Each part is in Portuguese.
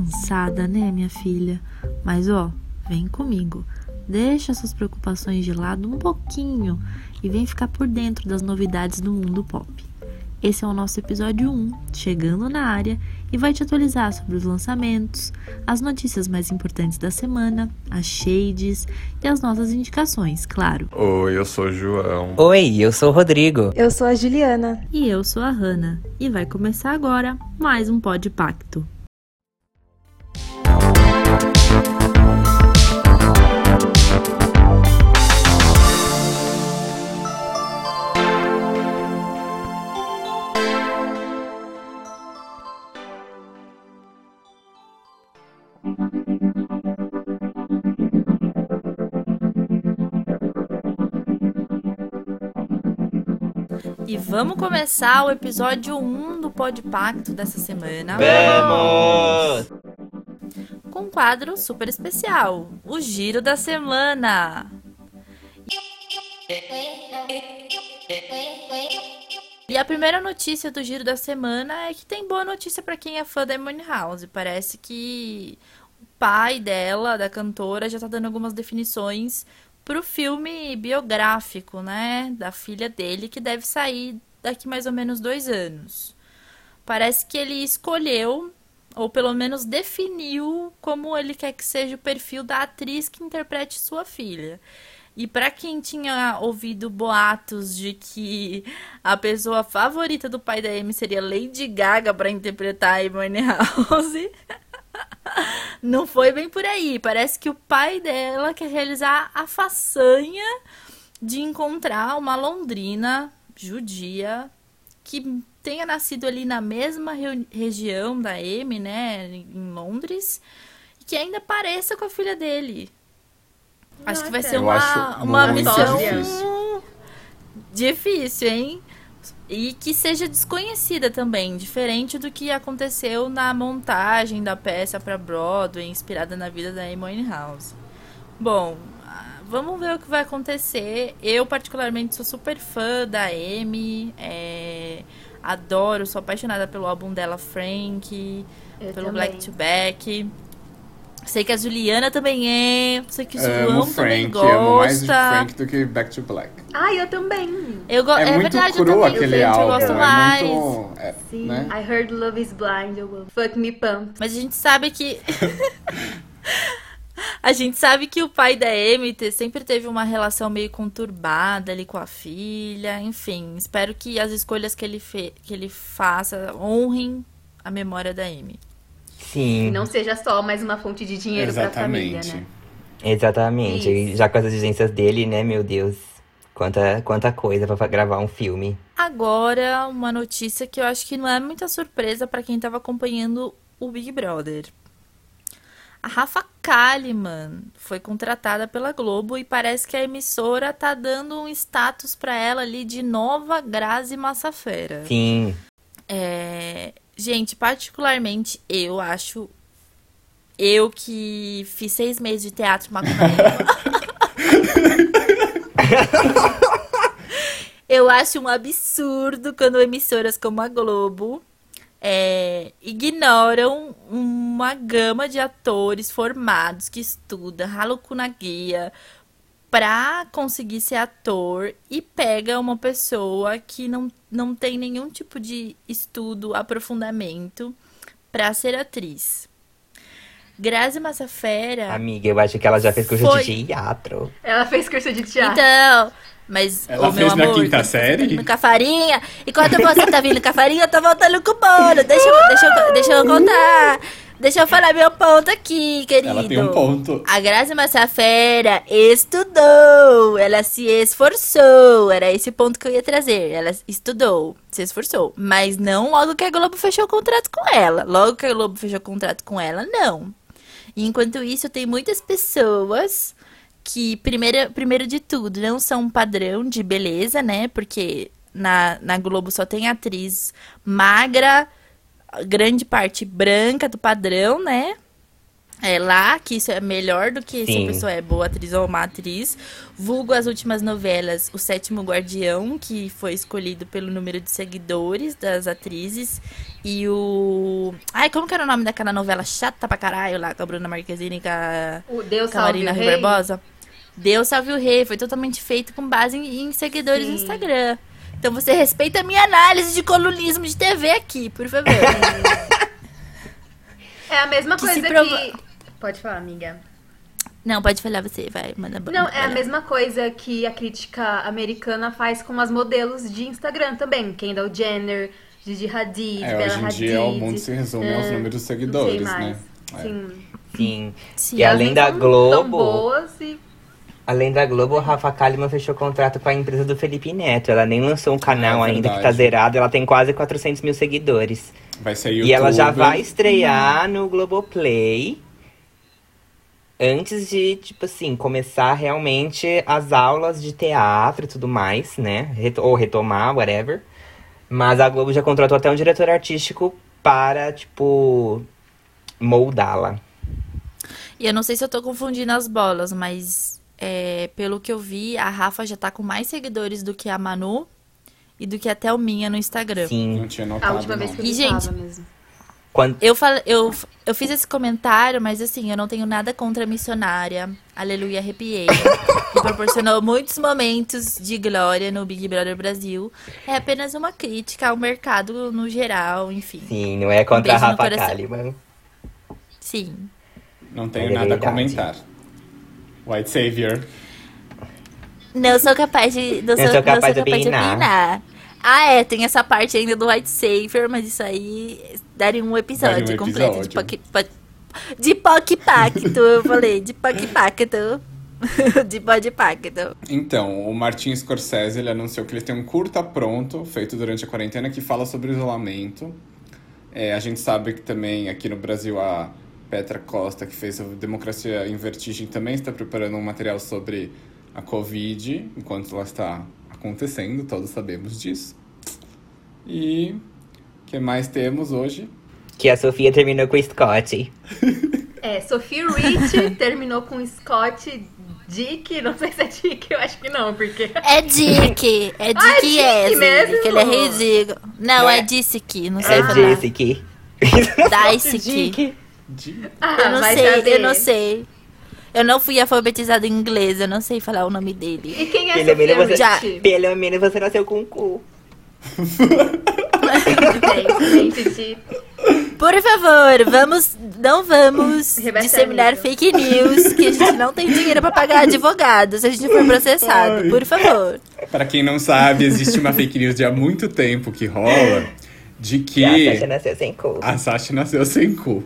cansada, né, minha filha? Mas ó, vem comigo. Deixa suas preocupações de lado um pouquinho e vem ficar por dentro das novidades do mundo pop. Esse é o nosso episódio 1, chegando na área, e vai te atualizar sobre os lançamentos, as notícias mais importantes da semana, as shades e as nossas indicações, claro. Oi, eu sou o João. Oi, eu sou o Rodrigo. Eu sou a Juliana. E eu sou a Hanna. E vai começar agora mais um Pod Pacto. Vamos começar o episódio 1 do Pod Pacto dessa semana. Vamos! Com um quadro super especial, o Giro da Semana. E a primeira notícia do Giro da Semana é que tem boa notícia para quem é fã da Money House. Parece que o pai dela, da cantora, já tá dando algumas definições pro filme biográfico, né, da filha dele, que deve sair daqui mais ou menos dois anos. Parece que ele escolheu, ou pelo menos definiu, como ele quer que seja o perfil da atriz que interprete sua filha. E para quem tinha ouvido boatos de que a pessoa favorita do pai da Amy seria Lady Gaga para interpretar a Amy House, não foi bem por aí. Parece que o pai dela quer realizar a façanha de encontrar uma londrina judia que tenha nascido ali na mesma re região da Amy, né, em Londres, e que ainda pareça com a filha dele. Acho que vai ser uma, uma missão difícil. difícil, hein? E que seja desconhecida também, diferente do que aconteceu na montagem da peça para Broadway, inspirada na vida da Amy House. Bom, vamos ver o que vai acontecer. Eu, particularmente, sou super fã da Amy. É, adoro, sou apaixonada pelo álbum dela, Frank, Eu pelo também. Black to Back. Sei que a Juliana também é. Sei que o Amo João também Frank, amo mais de gosta. Frank do que Back to Black. Ah, eu também. Eu go... É, é, muito verdade, eu cru também, aquele álbum, eu gosto é mais. muito... É, Sim. né? I heard Love is Blind. Eu amo. Fuck me pump. Mas a gente sabe que. a gente sabe que o pai da Amy sempre teve uma relação meio conturbada ali com a filha. Enfim, espero que as escolhas que ele, fe... que ele faça honrem a memória da Amy. Sim, E não seja só mais uma fonte de dinheiro pra família, Exatamente. né? exatamente. Isso. Já com as exigências dele, né, meu Deus. Quanta, quanta coisa pra gravar um filme. Agora, uma notícia que eu acho que não é muita surpresa pra quem tava acompanhando o Big Brother. A Rafa Kalimann foi contratada pela Globo e parece que a emissora tá dando um status pra ela ali de nova Grazi Massafera. Sim, É, Gente, particularmente eu acho. Eu que fiz seis meses de teatro maconheiro. eu acho um absurdo quando emissoras como a Globo é, ignoram uma gama de atores formados que estuda, rala o cu na guia pra conseguir ser ator e pega uma pessoa que não, não tem nenhum tipo de estudo, aprofundamento pra ser atriz. Grazi Massafera. amiga, eu acho que ela já fez curso Foi. de teatro. Ela fez curso de teatro. Então, mas Ela ô, meu fez na amor, quinta você série? Tá vindo com a farinha, enquanto você tá vindo com a farinha, eu tô voltando com o bolo. Deixa, eu- deixa, eu- deixa eu contar. Deixa eu falar meu ponto aqui, querido. Ela tem um ponto. A Grazi Massafera estudou, ela se esforçou, era esse ponto que eu ia trazer. Ela estudou, se esforçou, mas não logo que a Globo fechou o contrato com ela. Logo que a Globo fechou o contrato com ela, não. E enquanto isso, tem muitas pessoas que, primeiro, primeiro de tudo, não são um padrão de beleza, né? Porque na, na Globo só tem atriz magra, grande parte branca do padrão, né? é, lá, que isso é melhor do que se Sim. a pessoa é boa atriz ou má atriz. Vulgo as últimas novelas, O Sétimo Guardião, que foi escolhido pelo número de seguidores das atrizes. E o. Ai, como que era o nome daquela novela chata pra caralho lá com a Bruna Marquezine e com a, O Deus com a salve Marina o Rui rei. Barbosa? Deus salve o rei. Foi totalmente feito com base em, em seguidores no Sim. Instagram. Então você respeita a minha análise de colunismo de TV aqui, por favor. É a mesma Que coisa que... Pode falar, amiga. Não, pode falar você, vai, manda Não, é a mesma coisa que a crítica americana faz com as modelos de Instagram também. Kendall Jenner, Gigi Hadid, É, Bella hoje em Hadid. dia o mundo se resume aos é, números de seguidores, né? É. Sim. Sim. Sim. E além da são Globo, boas e... além da Globo, a Rafa Kalimann fechou contrato com a empresa do Felipe Neto. Ela nem lançou um canal É ainda que tá zerado. Ela tem quase 400 mil seguidores. Vai ser YouTube. E ela já vai estrear no Globoplay antes de, tipo assim, começar realmente as aulas de teatro e tudo mais, né? Ou retomar, whatever. Mas a Globo já contratou até um diretor artístico para, tipo, moldá-la. E eu não sei se eu tô confundindo as bolas, mas é, pelo que eu vi, a Rafa já tá com mais seguidores do que a Manu e do que a Thelminha no Instagram. Sim. Não tinha notado, A última vez não. que eu E, gente, mesmo. Quando... Eu, eu, eu fiz esse comentário, mas assim, eu não tenho nada contra a missionária. Aleluia, arrepiei. que proporcionou muitos momentos de glória no Big Brother Brasil. É apenas uma crítica ao mercado no geral, enfim. Sim, não é contra a beijo no Rafa. Kalimann. Sim. Não tenho É nada a comentar. White Savior. Não sou capaz de. Não sou, sou capaz não sou de capaz de opinar. opinar. Ah, é, tem essa parte ainda do White Savior, mas isso aí daria um episódio Daria um completo de episódio. POC, po- de POC Pacto, eu falei, de POC Pacto. de POC Pacto. Então, o Martin Scorsese ele anunciou que ele tem um curta pronto, feito durante a quarentena, que fala sobre isolamento. É, a gente sabe que também aqui no Brasil a Petra Costa, que fez a Democracia em Vertigem, também está preparando um material sobre a Covid, enquanto ela está acontecendo, todos sabemos disso. E o que mais temos hoje? Que a Sofia terminou com o Scott. É, Sophie Rich terminou com Scott Dick. Não sei se é Dick, eu acho que não, porque... É Dick, é Ah, é Dick Dick Yes, mesmo? que ele é ridículo. Não, é é? Dick, não sei É falar. Jessica. Dice De... Ah, Eu não vai sei, saber. eu não sei. Eu não fui alfabetizada em inglês, eu não sei falar o nome dele. E quem é Pelo menos, você, Já. Pelo menos você nasceu com um cu. Por favor, vamos, não vamos Rebaixa disseminar nível. fake news, que a gente não tem dinheiro pra pagar advogado se a gente for processado. Por favor. Para quem não sabe, existe uma fake news de há muito tempo que rola de que Que a Sasha nasceu sem cu. a Sasha nasceu sem cu.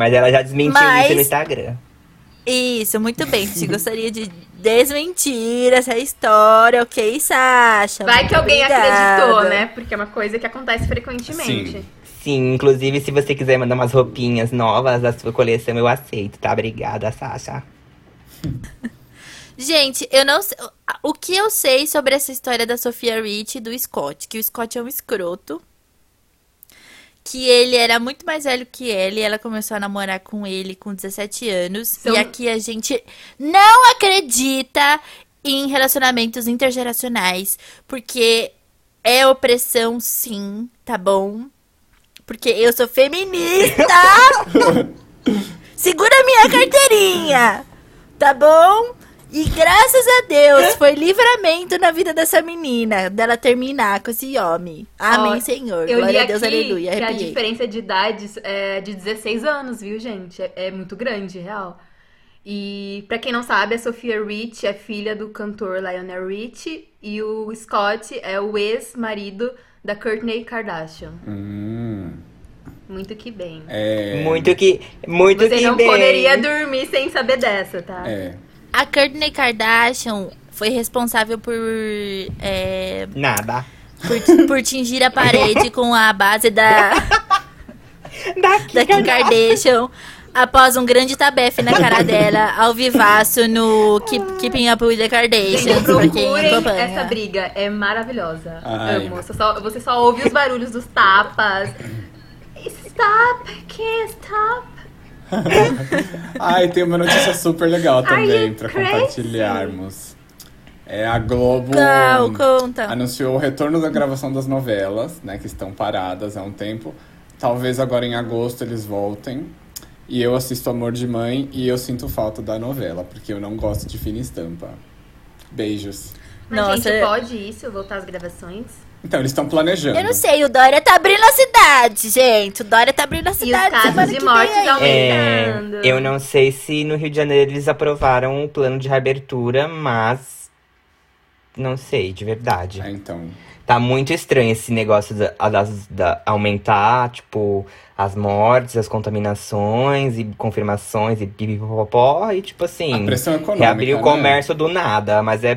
Mas ela já desmentiu Mas- isso no Instagram. Isso, muito bem. Te gostaria de desmentir essa história, ok, Sasha? Vai Muito que alguém obrigada. acreditou, né? Porque é uma coisa que acontece frequentemente. Sim. Sim, inclusive se você quiser mandar umas roupinhas novas da sua coleção, eu aceito, tá? Obrigada, Sasha. Gente, eu não sei. O que eu sei sobre essa história da Sofia Rich e do Scott? Que o Scott é um escroto. Que ele era muito mais velho que ela e ela começou a namorar com ele com 17 anos. E aqui a gente não acredita em relacionamentos intergeracionais. Porque é opressão, sim, tá bom? Porque eu sou feminista! Segura minha carteirinha! Tá bom? E graças a Deus foi livramento na vida dessa menina, dela terminar com esse homem. Amém, Ó, Senhor. Eu li Glória a aqui Deus, aleluia. que a diferença de idades é de 16 anos, viu, gente? É, é muito grande, real. E pra quem não sabe, a Sophia Rich é filha do cantor Lionel Rich e o Scott é o ex-marido da Kourtney Kardashian. Hum, Muito que bem. é, Muito que. Muito Você que não bem. poderia dormir sem saber dessa, tá? é. A Kourtney Kardashian foi responsável por, é, Nada. por, por tingir a parede com a base da, Daqui, da Kim Kardashian após um grande tabefe na cara dela ao vivaço no Keep, Keeping Up with the Kardashians, quem procurem essa briga, é maravilhosa. Ai. Amo. Você só, você só ouve os barulhos dos tapas. Stop, can't stop. Ai, tem uma notícia super legal também crazy? compartilharmos. É, a Globo Não, conta. anunciou o retorno da gravação das novelas, né, que estão paradas há um tempo. Talvez agora em agosto eles voltem. E eu assisto Amor de Mãe e eu sinto falta da novela, porque eu não gosto de fina estampa. Beijos. Mas, Nossa, gente, pode isso? Voltar às gravações? Então, eles estão planejando. Eu não sei, o Dória tá abrindo a cidade, gente. O Dória tá abrindo a E os cidade casos que de mortes aí. É, aumentando. eu não sei se no Rio de Janeiro eles aprovaram o plano de reabertura, mas não sei, de verdade. É, então. Tá muito estranho esse negócio da, a- das- da aumentar, tipo, as mortes, as contaminações e confirmações e pipipopopó, e tipo assim, A pressão econômica. reabrir o né? comércio do nada, mas é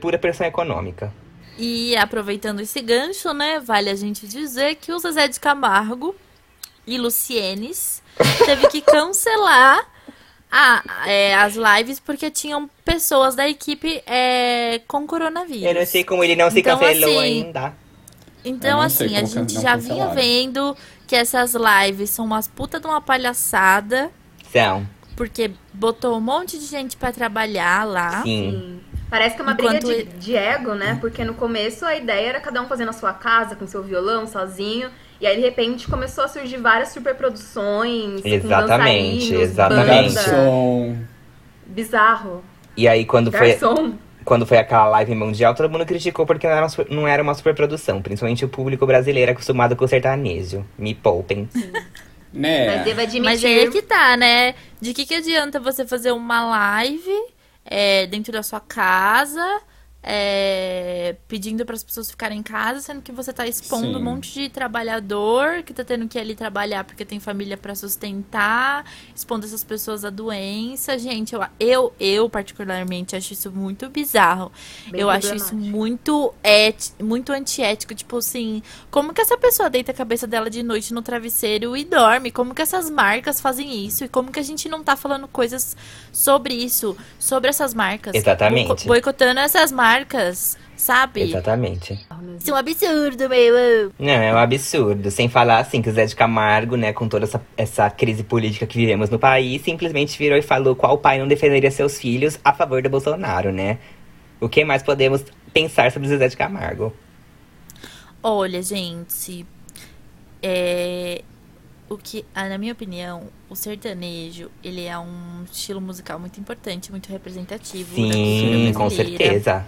pura pressão econômica. E aproveitando esse gancho, né, vale a gente dizer que o Zezé de Camargo e Lucienes teve que cancelar a- é, as lives porque tinham pessoas da equipe é, com coronavírus. Eu não sei como ele não se Então, cancelou assim, ainda. Então, assim, a gente já vinha vendo que essas lives são umas puta de uma palhaçada, São, porque botou um monte de gente pra trabalhar lá. sim. Parece que é uma Enquanto briga de, de ego, né? Porque no começo a ideia era cada um fazendo a sua casa, com seu violão, sozinho. E aí, de repente, começou a surgir várias superproduções. Exatamente, exatamente. banda. Garçom. Bizarro. E aí, quando foi, Garçom. quando foi aquela live mundial, todo mundo criticou porque não era, uma super- não era uma superprodução. Principalmente o público brasileiro acostumado com o sertanejo. Me poupem. Né? Mas devo admitir. Mas aí é que tá, né? De que, que adianta você fazer uma live é, dentro da sua casa, é, pedindo para as pessoas ficarem em casa, sendo que você tá expondo Sim. um monte de trabalhador que tá tendo que ir ali trabalhar porque tem família para sustentar, expondo essas pessoas à doença. Gente, eu, eu, eu particularmente acho isso muito bizarro. Bem eu acho isso muito, muito antiético. Tipo assim, como que essa pessoa deita a cabeça dela de noite no travesseiro e dorme? Como que essas marcas fazem isso? E como que a gente não tá falando coisas sobre isso? Sobre essas marcas? Exatamente. Boico- Boicotando essas marcas, sabe? Exatamente. Isso é um absurdo, meu. Não, é um absurdo. Sem falar assim que o Zé de Camargo, né, com toda essa, essa crise política que vivemos no país, simplesmente virou e falou qual pai não defenderia seus filhos a favor do Bolsonaro, né? O que mais podemos pensar sobre o Zé de Camargo? Olha, gente, é o que, ah, na minha opinião, o sertanejo, ele é um estilo musical muito importante, muito representativo Sim, com certeza.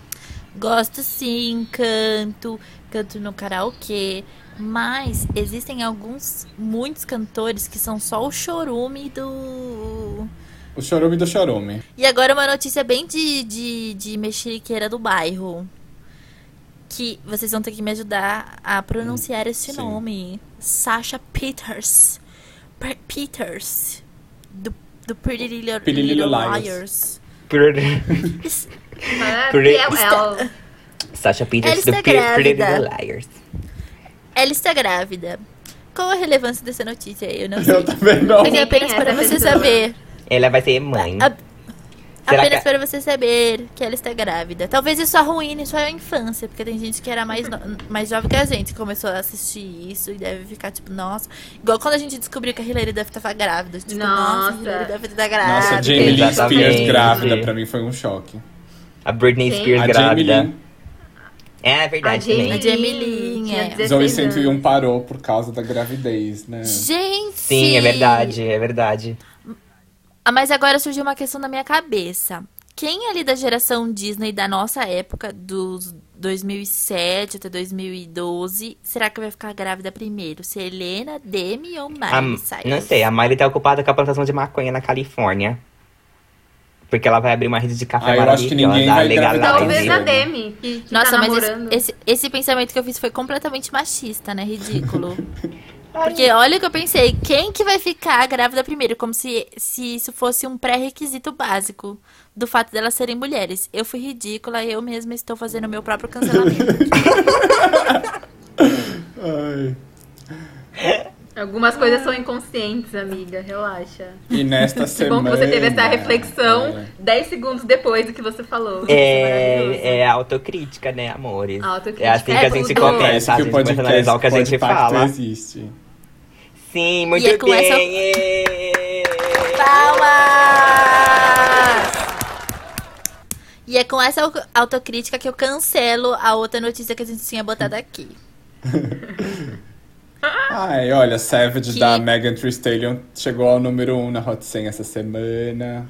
Gosto sim, canto, canto no karaokê, mas existem alguns, muitos cantores que são só o chorume do... O chorume do chorume. E agora uma notícia bem de, de, de mexeriqueira do bairro. Que vocês vão ter que me ajudar a pronunciar este Sim. nome. Sasha Peters. Pe- Peters. Do, do Pretty Little, Pretty Little Little Liars. É- Está- Sasha Peters do Pretty Pretty. Little Liars. Ela está grávida. Qual a relevância dessa notícia? Eu não sei. Eu também não. Mas é apenas para você pessoa? saber. Ela vai ser mãe. A- Será apenas que- para você saber que ela está grávida. Talvez isso arruine sua infância, porque tem gente que era mais, no- mais jovem que a gente, começou a assistir isso e deve ficar tipo, nossa. Igual quando a gente descobriu que a Hilary Duff tava grávida. Tipo, nossa, Nossa. a Hilary Duff tá grávida. Nossa, Jamie Lee. Spears grávida pra mim foi um choque. A Britney Quem? Spears A grávida. É, é A verdade Jamie, também. A Jamie Lee, é. 16 Zoe anos. 101 parou por causa da gravidez, né? Gente! Sim, é verdade, é verdade. Ah, mas agora surgiu uma questão na minha cabeça. Quem ali da geração Disney da nossa época, dos 2007 até 2012, será que vai ficar grávida primeiro? Selena, Demi ou Miley Cyrus? não sei, a Miley tá ocupada com a plantação de maconha na Califórnia. Porque ela vai abrir uma rede de café Ah, eu acho que ninguém maravilhosa, vai engravidar Talvez a Sim. Demi, que, que Nossa, tá mas esse, esse, esse pensamento que eu fiz foi completamente machista, né? Ridículo. Porque olha o que eu pensei, quem que vai ficar grávida primeiro? Como se, se isso fosse um pré-requisito básico do fato delas serem mulheres. Eu fui ridícula e eu mesma estou fazendo o meu próprio cancelamento. Ai. Algumas coisas são inconscientes, amiga, relaxa. E nesta Que semana. bom que você teve essa reflexão É. 10 segundos depois do que você falou. Maravilhoso. É, é autocrítica, né, amores? Autocrítica É assim que é a gente tudo. começa, Parece a que gente o começa analisar o que a gente fala. existe. Sim, muito E é com bem. essa- ê! Palmas! E é com essa au- autocrítica que eu cancelo a outra notícia que a gente tinha botado aqui. Ai, olha, Savage Que- da Megan Thee Stallion chegou ao número 1 um na Hot 100 essa semana.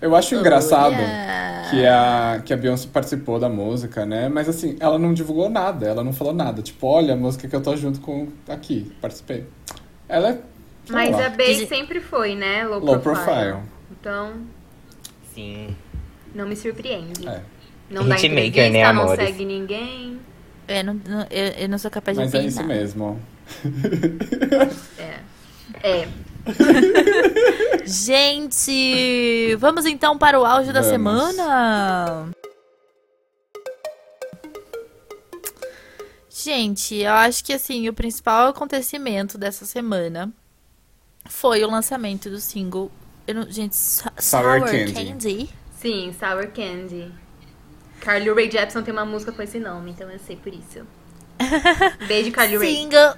Eu acho engraçado que a, que a Beyoncé participou da música, né? Mas assim, ela não divulgou nada, ela não falou nada. Tipo, olha a música que eu tô junto com aqui, participei. Ela é. Mas lá, a Bey sempre foi, né? Low, low profile. profile. Então, Sim. não me surpreende. É. Não dá Hitmaker, entrevista, né, não amores? segue ninguém. Eu não, não- eu, eu não sou capaz de Mas é isso mesmo. É. É. Gente, vamos então para o auge da Vamos. semana. Gente, eu acho que assim, o principal acontecimento dessa semana foi o lançamento do single. eu não- gente, Sour Sour Candy. Candy. Sim, Sour Candy. Carly Rae Jepsen tem uma música com esse nome, então eu sei por isso. Beijo, Carly Rae. Single.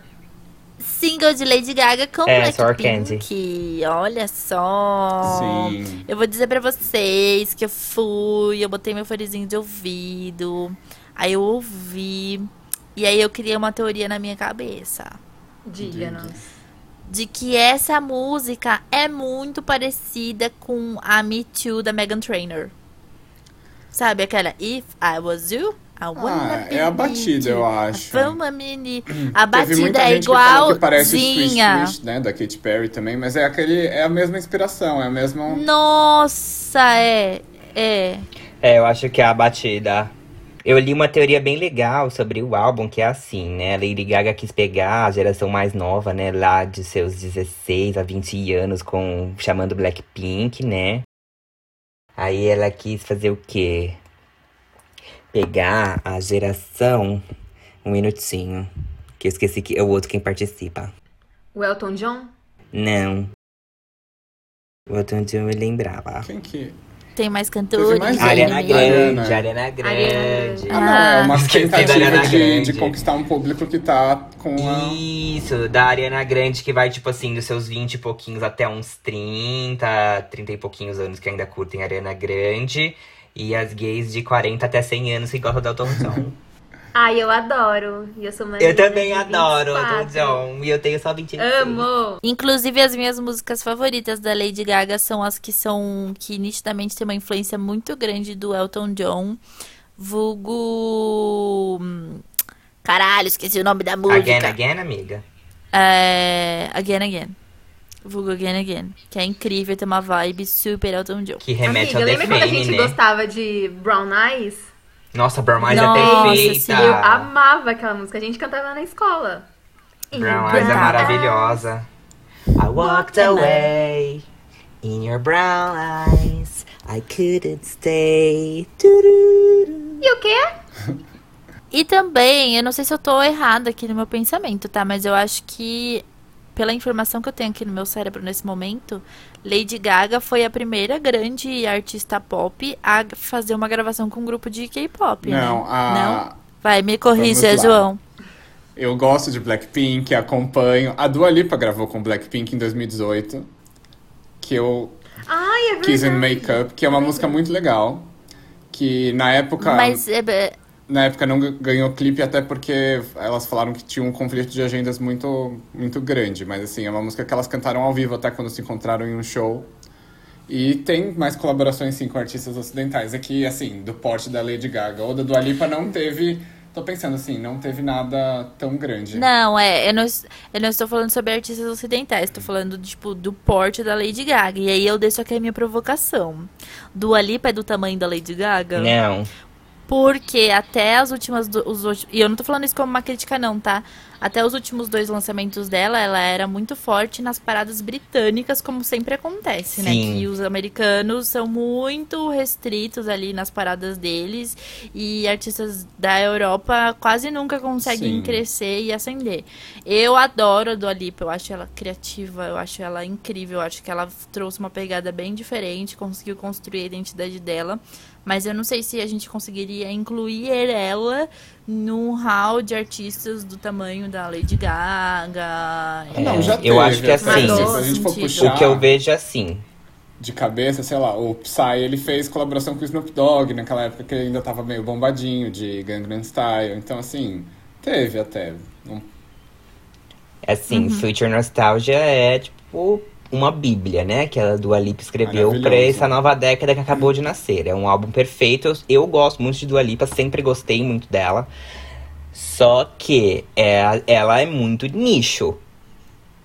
Single de Lady Gaga com É, Sour Blackpink. Olha só. Sim. Eu vou dizer pra vocês que eu fui, eu botei meu fonezinho de ouvido, aí eu ouvi, e aí eu criei uma teoria na minha cabeça. Diga-nos. De que essa música é muito parecida com a Me Too da Megan Trainor. Sabe aquela If I Was You? Ah, be é a batida, eu acho. Vamos, mini. A Teve muita batida é gente que parece igualzinha. Swish Swish, né? Da Katy Perry também, mas é aquele. É a mesma inspiração, é a mesma. Nossa, é. É. É, eu acho que é a batida. Eu li uma teoria bem legal sobre o álbum, que é assim, né? A Lady Gaga quis pegar a geração mais nova, né? Lá de seus 16 a 20 anos, com chamando Blackpink, né? Aí ela quis fazer o quê? Pegar a geração. Um minutinho. Que eu esqueci que é o outro quem participa. O Elton John? Não. O dia eu me lembrava. Quem que. Tem mais cantores. mais Ariana Ariana. Grande, Ariana Grande. Ariana. Ah, não, é uma tentativa Ariana de, Grande. de conquistar um público que tá com a. Isso, da Ariana Grande, que vai, tipo assim, dos seus 20 e pouquinhos até uns 30, 30 e pouquinhos anos que ainda curtem Ariana Grande. E as gays de 40 até 100 anos que gostam do Elton John. Ai, eu adoro. E eu sou uma eu também adoro o 24. Elton John. E eu tenho só 20 Amo! Inclusive, as minhas músicas favoritas da Lady Gaga são as que são. que nitidamente tem uma influência muito grande do Elton John. Vulgo. hum, Caralho, esqueci o nome da música. Again, again, amiga. É. Again Again. Vulgo Again Again. Que é incrível, tem uma vibe super Elton John. Que remete Amiga, ao lembra quando a gente né? gostava de Brown Eyes? Nossa, Brown Eyes é Nossa, perfeita. sim, Eu amava aquela música. A gente cantava na escola. Brown Eyes é maravilhosa. I walked away in your brown eyes. I couldn't stay. E o quê? E também, eu não sei se eu tô errada aqui no meu pensamento, tá? Mas eu acho que, pela informação que eu tenho aqui no meu cérebro nesse momento, Lady Gaga foi a primeira grande artista pop a fazer uma gravação com um grupo de K-pop, né? Não, a. Não? Vai, me corrija. João. Eu gosto de Blackpink, acompanho. A Dua Lipa gravou com Blackpink em 2018. Que eu Ai, é verdade. Kiss and Makeup, que é uma música muito legal. Que na época. Mas é, é, Na época não ga- ganhou clipe, até porque elas falaram que tinha um conflito de agendas muito, muito grande. Mas assim, é uma música que elas cantaram ao vivo até quando se encontraram em um show. E tem mais colaborações sim com artistas ocidentais. Aqui, assim, do porte da Lady Gaga. Ou da Dua Lipa não teve. Tô pensando assim, não teve nada tão grande. Não, é, eu não, eu não estou falando sobre artistas ocidentais, estou falando, tipo, do porte da Lady Gaga. E aí eu deixo aqui a minha provocação. Dua Lipa é do tamanho da Lady Gaga? Não. Porque até as últimas. do- Os, e eu não tô falando isso como uma crítica, não, tá? Até os últimos dois lançamentos dela, ela era muito forte nas paradas britânicas, como sempre acontece, né? Sim. Que os americanos são muito restritos ali nas paradas deles. E artistas da Europa quase nunca conseguem Sim. crescer e ascender. Eu adoro a Dua Lipa, eu acho ela criativa, eu acho ela incrível, eu acho que ela trouxe uma pegada bem diferente, conseguiu construir a identidade dela. Mas eu não sei se a gente conseguiria incluir ela num hall de artistas do tamanho da Lady Gaga. É, Não, já eu teve, acho que até. assim, Se a gente for o puxar O que eu vejo é assim. de cabeça, sei lá, o Psy, ele fez colaboração com o Snoop Dogg naquela época que ele ainda tava meio bombadinho de Gangnam Style. Então, assim, teve até. Um- Assim, Uhum. Future Nostalgia é tipo uma bíblia, né? Que a Dua Lipa escreveu pra essa nova década que acabou de nascer. É um álbum perfeito. Eu, eu gosto muito de Dua Lipa, sempre gostei muito dela. Só que é, ela é muito nicho.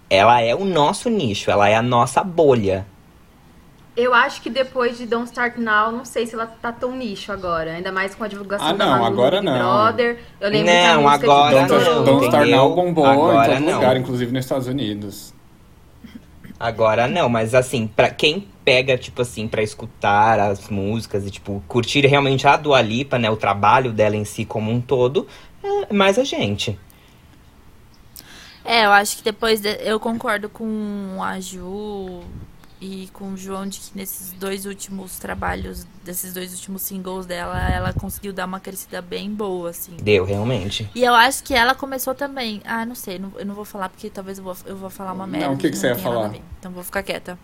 Ela é o nosso nicho, ela é a nossa bolha. Eu acho que depois de Don't Start Now, não sei se ela tá tão nicho agora. Ainda mais com a divulgação Ah, da não, Malu agora Big não. Brother. Eu lembro que a Não, música agora que Don't, não, Don't Start? Now bombou Agora em todo não. lugar, inclusive nos Estados Unidos. Agora não, mas assim, pra quem pega, tipo assim, pra escutar as músicas e, tipo, curtir realmente a Dua Lipa, né, o trabalho dela em si como um todo, é mais a gente. É, eu acho que depois de- eu concordo com a Ju e com o João de que nesses dois últimos trabalhos, desses dois últimos singles dela, ela conseguiu dar uma crescida bem boa, assim. Deu, realmente. E eu acho que ela começou também. Ah, não sei, não- eu não vou falar porque talvez eu vou, eu vou falar uma merda. o que que você ia falar? Então vou ficar quieta.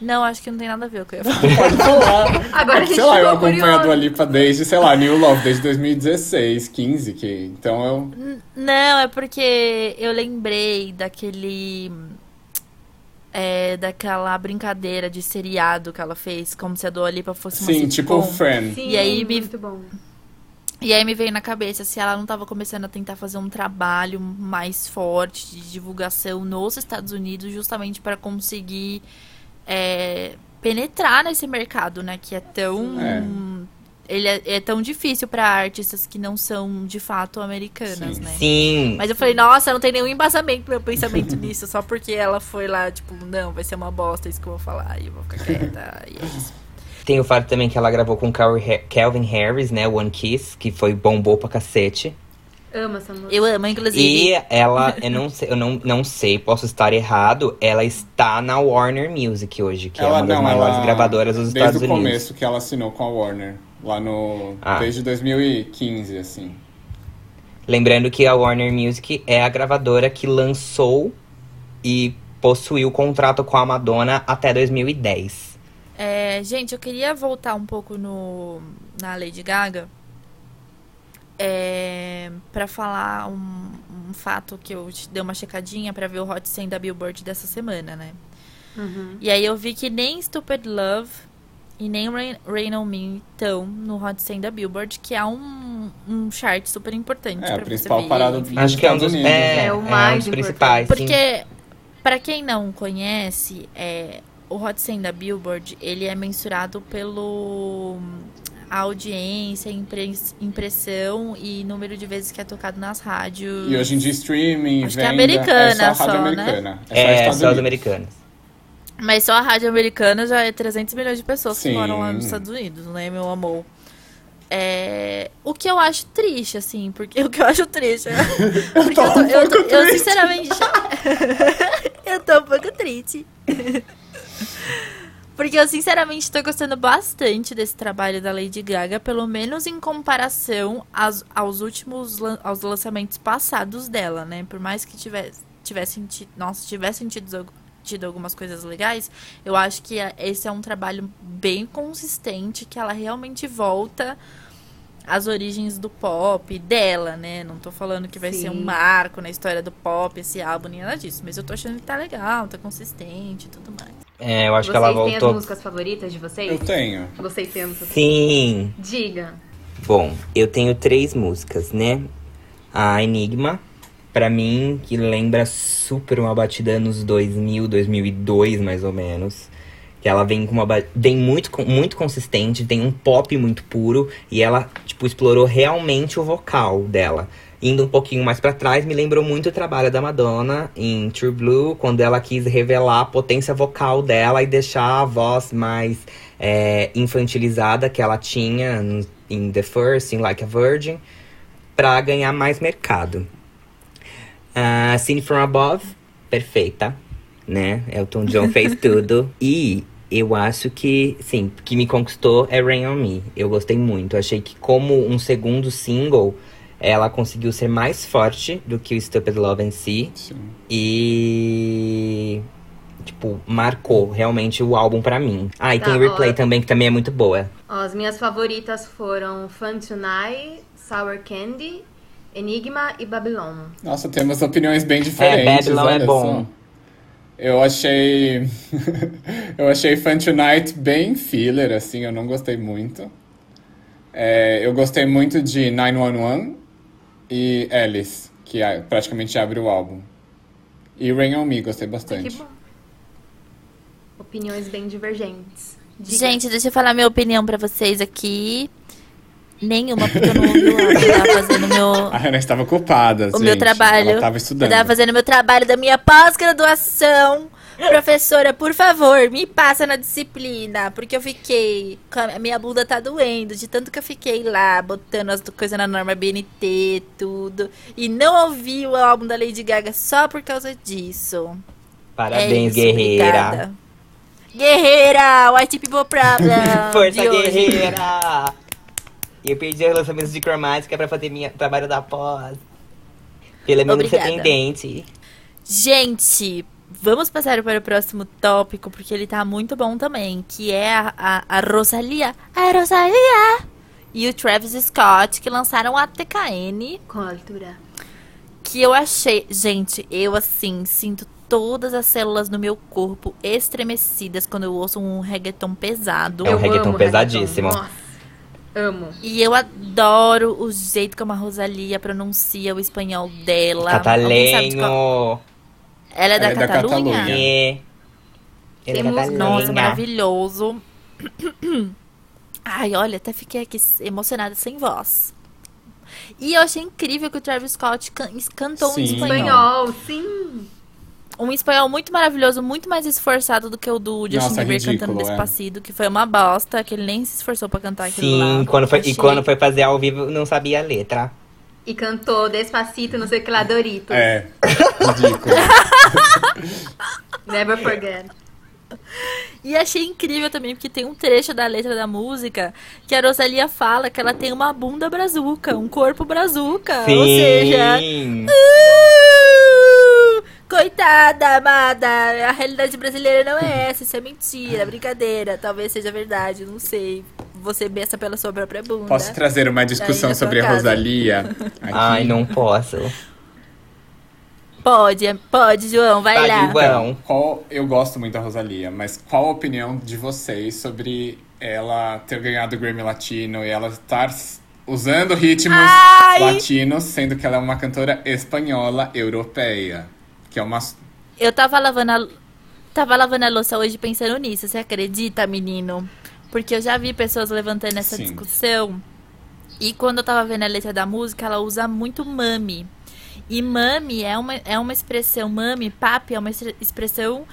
Não, acho que não tem nada a ver o que eu ia falar. Pode falar. Agora a gente sei lá, eu acompanho a. Dua Lipa desde, sei lá, New Love, desde 2016, 15, que, então eu... Não, é porque eu lembrei daquele. É, daquela brincadeira de seriado que ela fez, como se a Dua Lipa fosse uma Sim, tipo sitcom. Friend. Sim, E aí me- muito bom. E aí me veio na cabeça se ela não tava começando a tentar fazer um trabalho mais forte de divulgação nos Estados Unidos, justamente para conseguir é, penetrar nesse mercado, né? Que é tão. É. Ele é, é tão difícil para artistas que não são de fato americanas, Sim. né? Sim. Mas eu falei, nossa, não tem nenhum embasamento meu pensamento nisso, só porque ela foi lá, tipo, não, vai ser uma bosta isso que eu vou falar, e eu vou ficar quieta, e é isso. Tem o fato também que ela gravou com Cal- Calvin Harris, né, One Kiss, que foi bombou pra cacete. Amo essa música. Eu amo, inclusive. E ela, eu não sei, eu não, não sei, posso estar errado, ela está na Warner Music hoje, que é uma das maiores gravadoras dos desde Estados o Unidos. começo que ela assinou com a Warner, lá no... Ah. Desde 2015, assim. Lembrando que a Warner Music é a gravadora que lançou e possuiu o contrato com a Madonna até 2010. É, gente, eu queria voltar um pouco no, na Lady Gaga é, para falar um, um fato que eu dei uma checadinha pra ver o Hot 100 da Billboard dessa semana, né? Uhum. E aí eu vi que nem Stupid Love e nem Rain, Rain On Me estão no Hot 100 da Billboard, que é um, um chart super importante É, a pra principal você ver. parada do- Acho que é um dos, Unidos, é, né? É o é um mais dos principais. sim. Porque, pra quem não conhece, é, o Hot 100 da Billboard, ele é mensurado pelo a audiência, impres- impressão e número de vezes que é tocado nas rádios. E hoje em dia streaming, Acho que é venda, americana é só a rádio só, né? americana. É, É, só Estados só as americanas. Mas só a rádio americana já é 300 milhões de pessoas Sim. que moram lá nos Estados Unidos, né, meu amor? É... O que eu acho triste, assim, porque o que eu acho triste é... Porque eu, tô- um eu, tô- pouco eu, triste. sinceramente, eu tô um pouco triste. Porque eu, sinceramente, tô gostando bastante desse trabalho da Lady Gaga, pelo menos em comparação aos, aos últimos lan- aos lançamentos passados dela, né? Por mais que tivesse, tivesse tido, nossa, tivessem tido, tido algumas coisas legais, eu acho que a- esse é um trabalho bem consistente, que ela realmente volta às origens do pop dela, né? Não tô falando que vai ser um Sim. marco na história do pop, esse álbum, nem nada disso. Mas eu tô achando que tá legal, tá consistente e tudo mais. É, eu acho vocês que ela têm as voltou. músicas favoritas de vocês? Eu tenho. Vocês tentam. Sim. Diga. Bom, eu tenho três músicas, né? A Enigma, pra mim, que lembra super uma batida anos 2000, 2002, mais ou menos. Que ela vem com uma vem muito muito consistente, tem um pop muito puro e ela tipo explorou realmente o vocal dela. Indo um pouquinho mais pra trás, me lembrou muito o trabalho da Madonna em True Blue, quando ela quis revelar a potência vocal dela e deixar a voz mais é, infantilizada que ela tinha em The First, em Like a Virgin, pra ganhar mais mercado. Uh, Scene From Above, perfeita, né? Elton John fez tudo. E Eu acho que, sim, que me conquistou é Rain on Me. Eu gostei muito. Achei que, como um segundo single, ela conseguiu ser mais forte do que o Stupid Love and See. Sim. E. Tipo, marcou realmente o álbum pra mim. Ah, e Tá, tem Replay ó. também, que também é muito boa. Ó, as minhas favoritas foram Fun Tonight, Sour Candy, Enigma e Babylon. Nossa, temos opiniões bem diferentes. Babylon é bom. só. Eu achei. eu achei Fun Tonight bem filler, assim, eu não gostei muito. É, eu gostei muito de 911 e Alice, que praticamente abre o álbum. E Rain on Me, gostei Que bastante. bom. Opiniões bem divergentes. Diga. Gente, deixa eu falar minha opinião pra vocês aqui. Nenhuma, porque eu não ouvi o álbum. Eu tava fazendo meu, A Hannah estava ocupada, o gente. meu trabalho. Ela estava Eu estudando. tava fazendo meu trabalho da minha pós-graduação. Professora, por favor, me passa na disciplina, porque eu fiquei. A minha bunda tá doendo, de tanto que eu fiquei lá, botando as coisas na norma BNT, tudo. E não ouvi o álbum da Lady Gaga só por causa disso. Parabéns, é isso, guerreira. obrigada. Guerreira! White People Problem! Força, guerreira! E eu perdi os lançamentos de cromática pra fazer minha trabalho da pós. Pelo menos ser Obrigada. tendente. Gente, vamos passar para o próximo tópico, porque ele tá muito bom também, que é a, a, a Rosalia. A Rosalia! E o Travis Scott, que lançaram a TKN, Com altura. que eu achei... Gente, eu, assim, sinto todas as células no meu corpo estremecidas quando eu ouço um reggaeton pesado. É um Eu reggaeton amo pesadíssimo. Nossa, amo. E eu adoro o jeito como a Rosalia pronuncia o espanhol dela. De qual- Catalenho. Ela é da Ela é da Catalunha? Catalunha. É. Ele é Temos- catalenha. Nossa, maravilhoso. Ai, olha, até fiquei aqui emocionada sem voz. E eu achei incrível que o Travis Scott can- cantou em Sim. espanhol. Espanhol, sim. Um espanhol muito maravilhoso, muito mais esforçado do que o do Justin Nossa, Bieber ridículo, cantando é. Despacito, que foi uma bosta, que ele nem se esforçou pra cantar aquilo lá. Sim, quando foi, e quando foi fazer ao vivo, não sabia a letra. E cantou Despacito, não sei o que lá, Doritos. É, ridículo. Never forget. E achei incrível também, porque tem um trecho da letra da música que a Rosalia fala que ela tem uma bunda brazuca, um corpo brazuca. Sim. Ou seja, Uh! Coitada, amada! A realidade brasileira não é essa, isso é mentira, brincadeira. Talvez seja verdade, não sei. Você beça pela sua própria bunda. Posso trazer uma discussão sobre a. Rosalia? Aqui? Ai, não posso. Pode, pode, João, vai Tá, lá. Então, qual, eu gosto muito da Rosalia, mas qual a opinião de vocês sobre ela ter ganhado o Grammy Latino e ela estar usando ritmos Ai! latinos, sendo que ela é uma cantora espanhola europeia? Que é uma. Eu tava lavando a, tava lavando a louça hoje pensando nisso, você acredita, menino? Porque eu já vi pessoas levantando essa Sim. discussão. E quando eu tava vendo a letra da música, ela usa muito mami. E mami é uma, é uma expressão, mami, papi, é uma expressão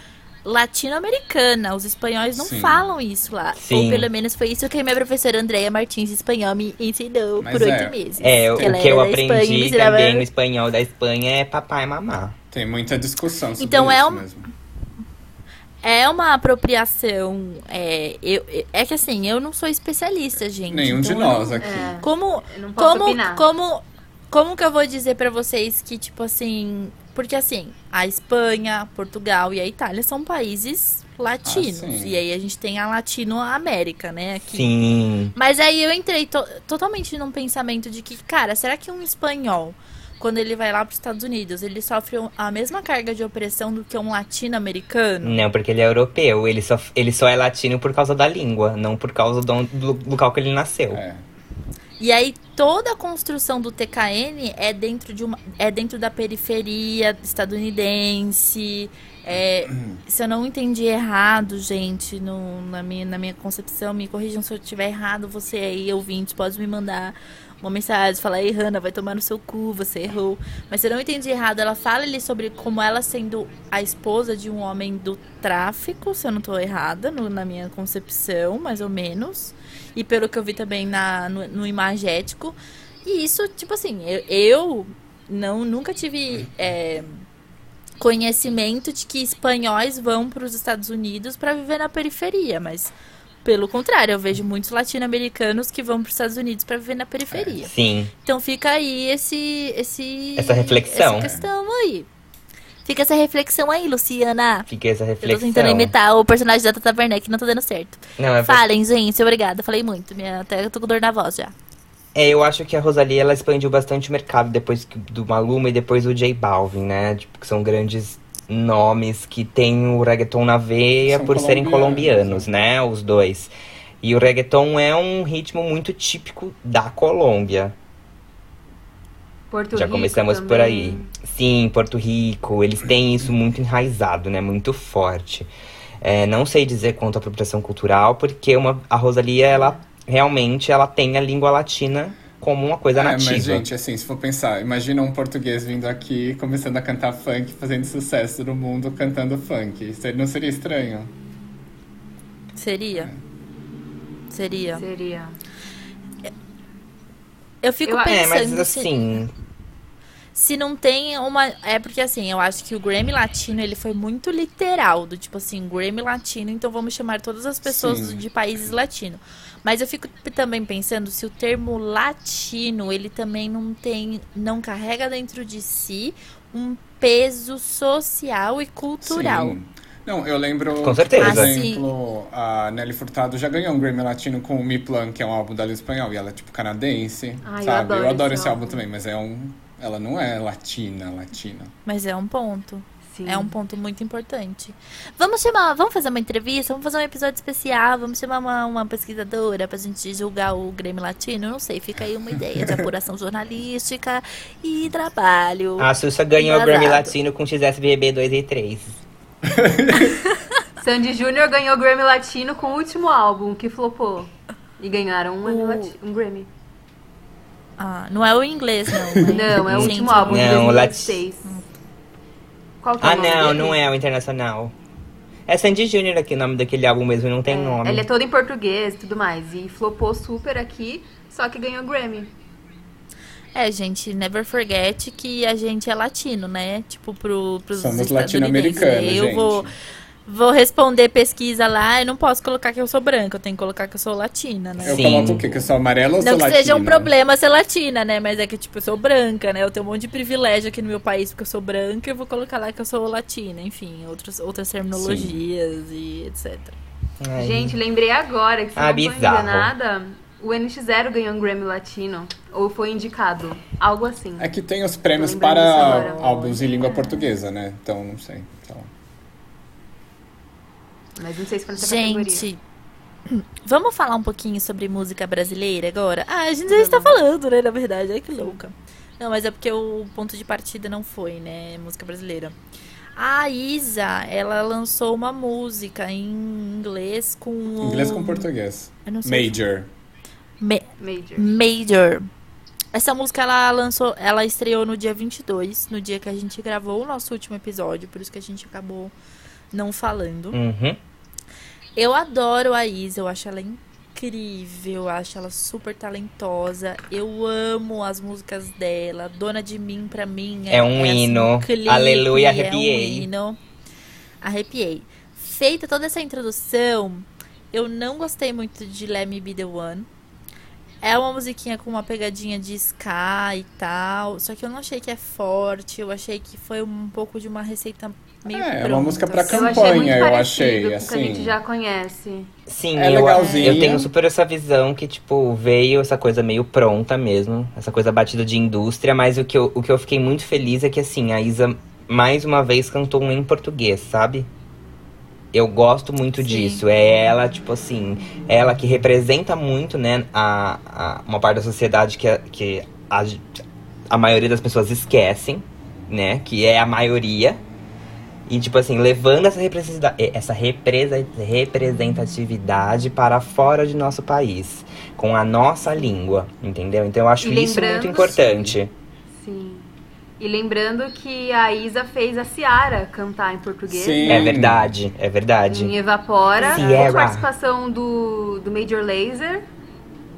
latino-americana. Os espanhóis não Sim. falam isso lá. Sim. Ou pelo menos foi isso que a minha professora Andréia Martins de espanhol me ensinou Mas por oito é. meses. É, o que eu Espanha e aprendi ensinava- também no espanhol da Espanha é papai e mamá. Tem muita discussão sobre Então, é isso um- mesmo. É uma apropriação. É, eu, é que assim, eu não sou especialista, gente. Nenhum então de nós aqui. É. Como, Eu não posso como, opinar. como, como que eu vou dizer pra vocês que, tipo assim. Porque assim, a Espanha, Portugal e a Itália são países latinos. Ah, e aí a gente tem a Latinoamérica, né? Aqui. Sim. Mas aí eu entrei to- totalmente num pensamento de que, cara, será que um espanhol, quando ele vai lá para os Estados Unidos, ele sofre a mesma carga de opressão do que um latino-americano? Não, porque ele é europeu. Ele só, ele só é latino por causa da língua, não por causa do, do local que ele nasceu. É. E aí toda a construção do TKN é dentro de uma é dentro da periferia estadunidense. É, se eu não entendi errado, gente, no- na, minha, na minha concepção, me corrijam se eu estiver errado, você aí, ouvinte, pode me mandar uma mensagem, falar, ei, Hanna, vai tomar no seu cu, você errou. Mas se eu não entendi errado, ela fala ali sobre como ela sendo a esposa de um homem do tráfico, se eu não estou errada, no- na minha concepção, mais ou menos. E pelo que eu vi também na, no, no imagético. E isso, tipo assim, eu, eu não, nunca tive é, conhecimento de que espanhóis vão para os Estados Unidos para viver na periferia, mas pelo contrário, eu vejo muitos latino-americanos que vão para os Estados Unidos para viver na periferia. Sim. Então fica aí esse, esse Essa reflexão. essa questão aí. Fica essa reflexão aí, Luciana. Fica essa Eu tô reflexão. tentando imitar o personagem da Tata Werneck, não tá dando certo. Não, é Falem, gente, obrigada. Falei muito. Minha, até eu tô com dor na voz já. É, eu acho que a Rosalia ela expandiu bastante o mercado depois do Maluma e depois do J Balvin, né? Tipo, que são grandes nomes que têm o reggaeton na veia São por serem colombianos, colombianos, né? Os dois. E o reggaeton é um ritmo muito típico da Colômbia. Porto Já Rico começamos por também. aí. Sim, Porto Rico, eles têm isso muito enraizado, né? Muito forte. É, não sei dizer quanto à apropriação cultural, porque uma, a Rosalia, ela realmente ela tem a língua latina como uma coisa É, nativa. mas, gente, assim, se for pensar, imagina um português vindo aqui, começando a cantar funk, fazendo sucesso no mundo cantando funk. Isso não seria estranho? Seria. Seria. Seria. Eu fico Eu- é, É, pensando mas se, assim, se não tem uma. É porque assim, eu acho que o Grammy Latino ele foi muito literal, do tipo assim, Grammy Latino, então vamos chamar todas as pessoas Sim. de países latinos. Mas eu fico também pensando se o termo latino, ele também não tem. não carrega dentro de si um peso social e cultural. Sim. Não, eu lembro, Com que, certeza. por Ah, exemplo, a Nelly Furtado já ganhou um Grammy Latino com o Mi Plan, que é um álbum dela em espanhol, e ela é tipo canadense, Ai, eu sabe? adoro eu adoro esse esse álbum álbum. também, mas é um... Ela não é latina, latina. Mas é um ponto. Sim. É um ponto muito importante. Vamos chamar, vamos fazer uma entrevista, vamos fazer um episódio especial, vamos chamar uma, uma pesquisadora pra gente julgar o Grêmio Latino, não sei, fica aí uma ideia de apuração jornalística e trabalho. a Xuxa ganhou o. Grammy Latino com XSBB 2 e 3. Sandy Júnior ganhou o Grammy Latino com o último álbum, que flopou. E ganharam um, O- um Grammy. Ah, não é o inglês, não. né? Não, é o último álbum de Não, o 2016. Qual que é Ah, o nome não, dele? não é o internacional. É Sandy Júnior aqui, o nome daquele álbum mesmo, não tem É, nome. Ele é todo em português e tudo mais. E flopou super aqui, só que ganhou Grammy. É, gente, never forget que a gente é latino, né? Tipo, pro, pros Somos latino-americanos, Eu gente. vou, vou responder pesquisa lá, eu não posso colocar que eu sou branca, eu tenho que colocar que eu sou latina, né? Eu Sim. coloco o quê? Que eu sou amarela ou Não sou que latina? seja um problema ser latina, né? Mas é que, tipo, eu sou branca, né? Eu tenho um monte de privilégio aqui no meu país porque eu sou branca e eu vou colocar lá que eu sou latina. Enfim, outros, outras terminologias e etc. Ai. Gente, lembrei agora que se Ah, não enganada, o NX0 ganhou um Grammy Latino. Ou foi indicado. Algo assim. É que tem os prêmios para álbuns em língua portuguesa, né? Então, não sei. lá. Mas não sei se foi nessa categoria. Gente, vamos falar um pouquinho sobre música brasileira agora? Ah, a gente já está falando, né? Na verdade, ai que louca. Não, mas é porque o ponto de partida não foi, né? Música brasileira. A Isa, ela lançou uma música em inglês com. o- Inglês com português. Eu não sei. Major. Ma- Major. Major. Essa música ela lançou, ela estreou no dia 22, no dia que a gente gravou o nosso último episódio, por isso que a gente acabou não falando. Uhum. Eu adoro a Isa, eu acho ela incrível, eu acho ela super talentosa. Eu amo as músicas dela. Dona de Mim, pra mim, É um assim, hino. clipe, Aleluia, É um arrepiei. hino. Arrepiei. Feita toda essa introdução, eu não gostei muito de Let Me Be The One. É uma musiquinha com uma pegadinha de ska e tal, só que eu não achei que é forte, eu achei que foi um pouco de uma receita meio É, é uma pronta, música pra assim. Eu achei Campanha, muito eu achei, que a assim. gente já conhece. Sim, É eu, eu tenho super essa visão que, tipo, veio essa coisa meio pronta mesmo, essa coisa batida de indústria, mas o que eu, o que eu fiquei muito feliz é que, assim, a Isa mais uma vez cantou um em português, sabe? Eu gosto muito Sim. disso. É ela, tipo assim, ela que representa muito, né, a, a- uma parte da sociedade que, a, que a, a maioria das pessoas esquecem, né? Que é a maioria. E, tipo assim, levando essa, representa- essa represa- representatividade para fora de nosso país. Com a nossa língua, entendeu? Então eu acho E isso muito importante. Sim. E lembrando que a Isa fez a Ciara cantar em português. Sim. É verdade, é verdade. Em Evapora, Ciara. com participação do, do Major Lazer.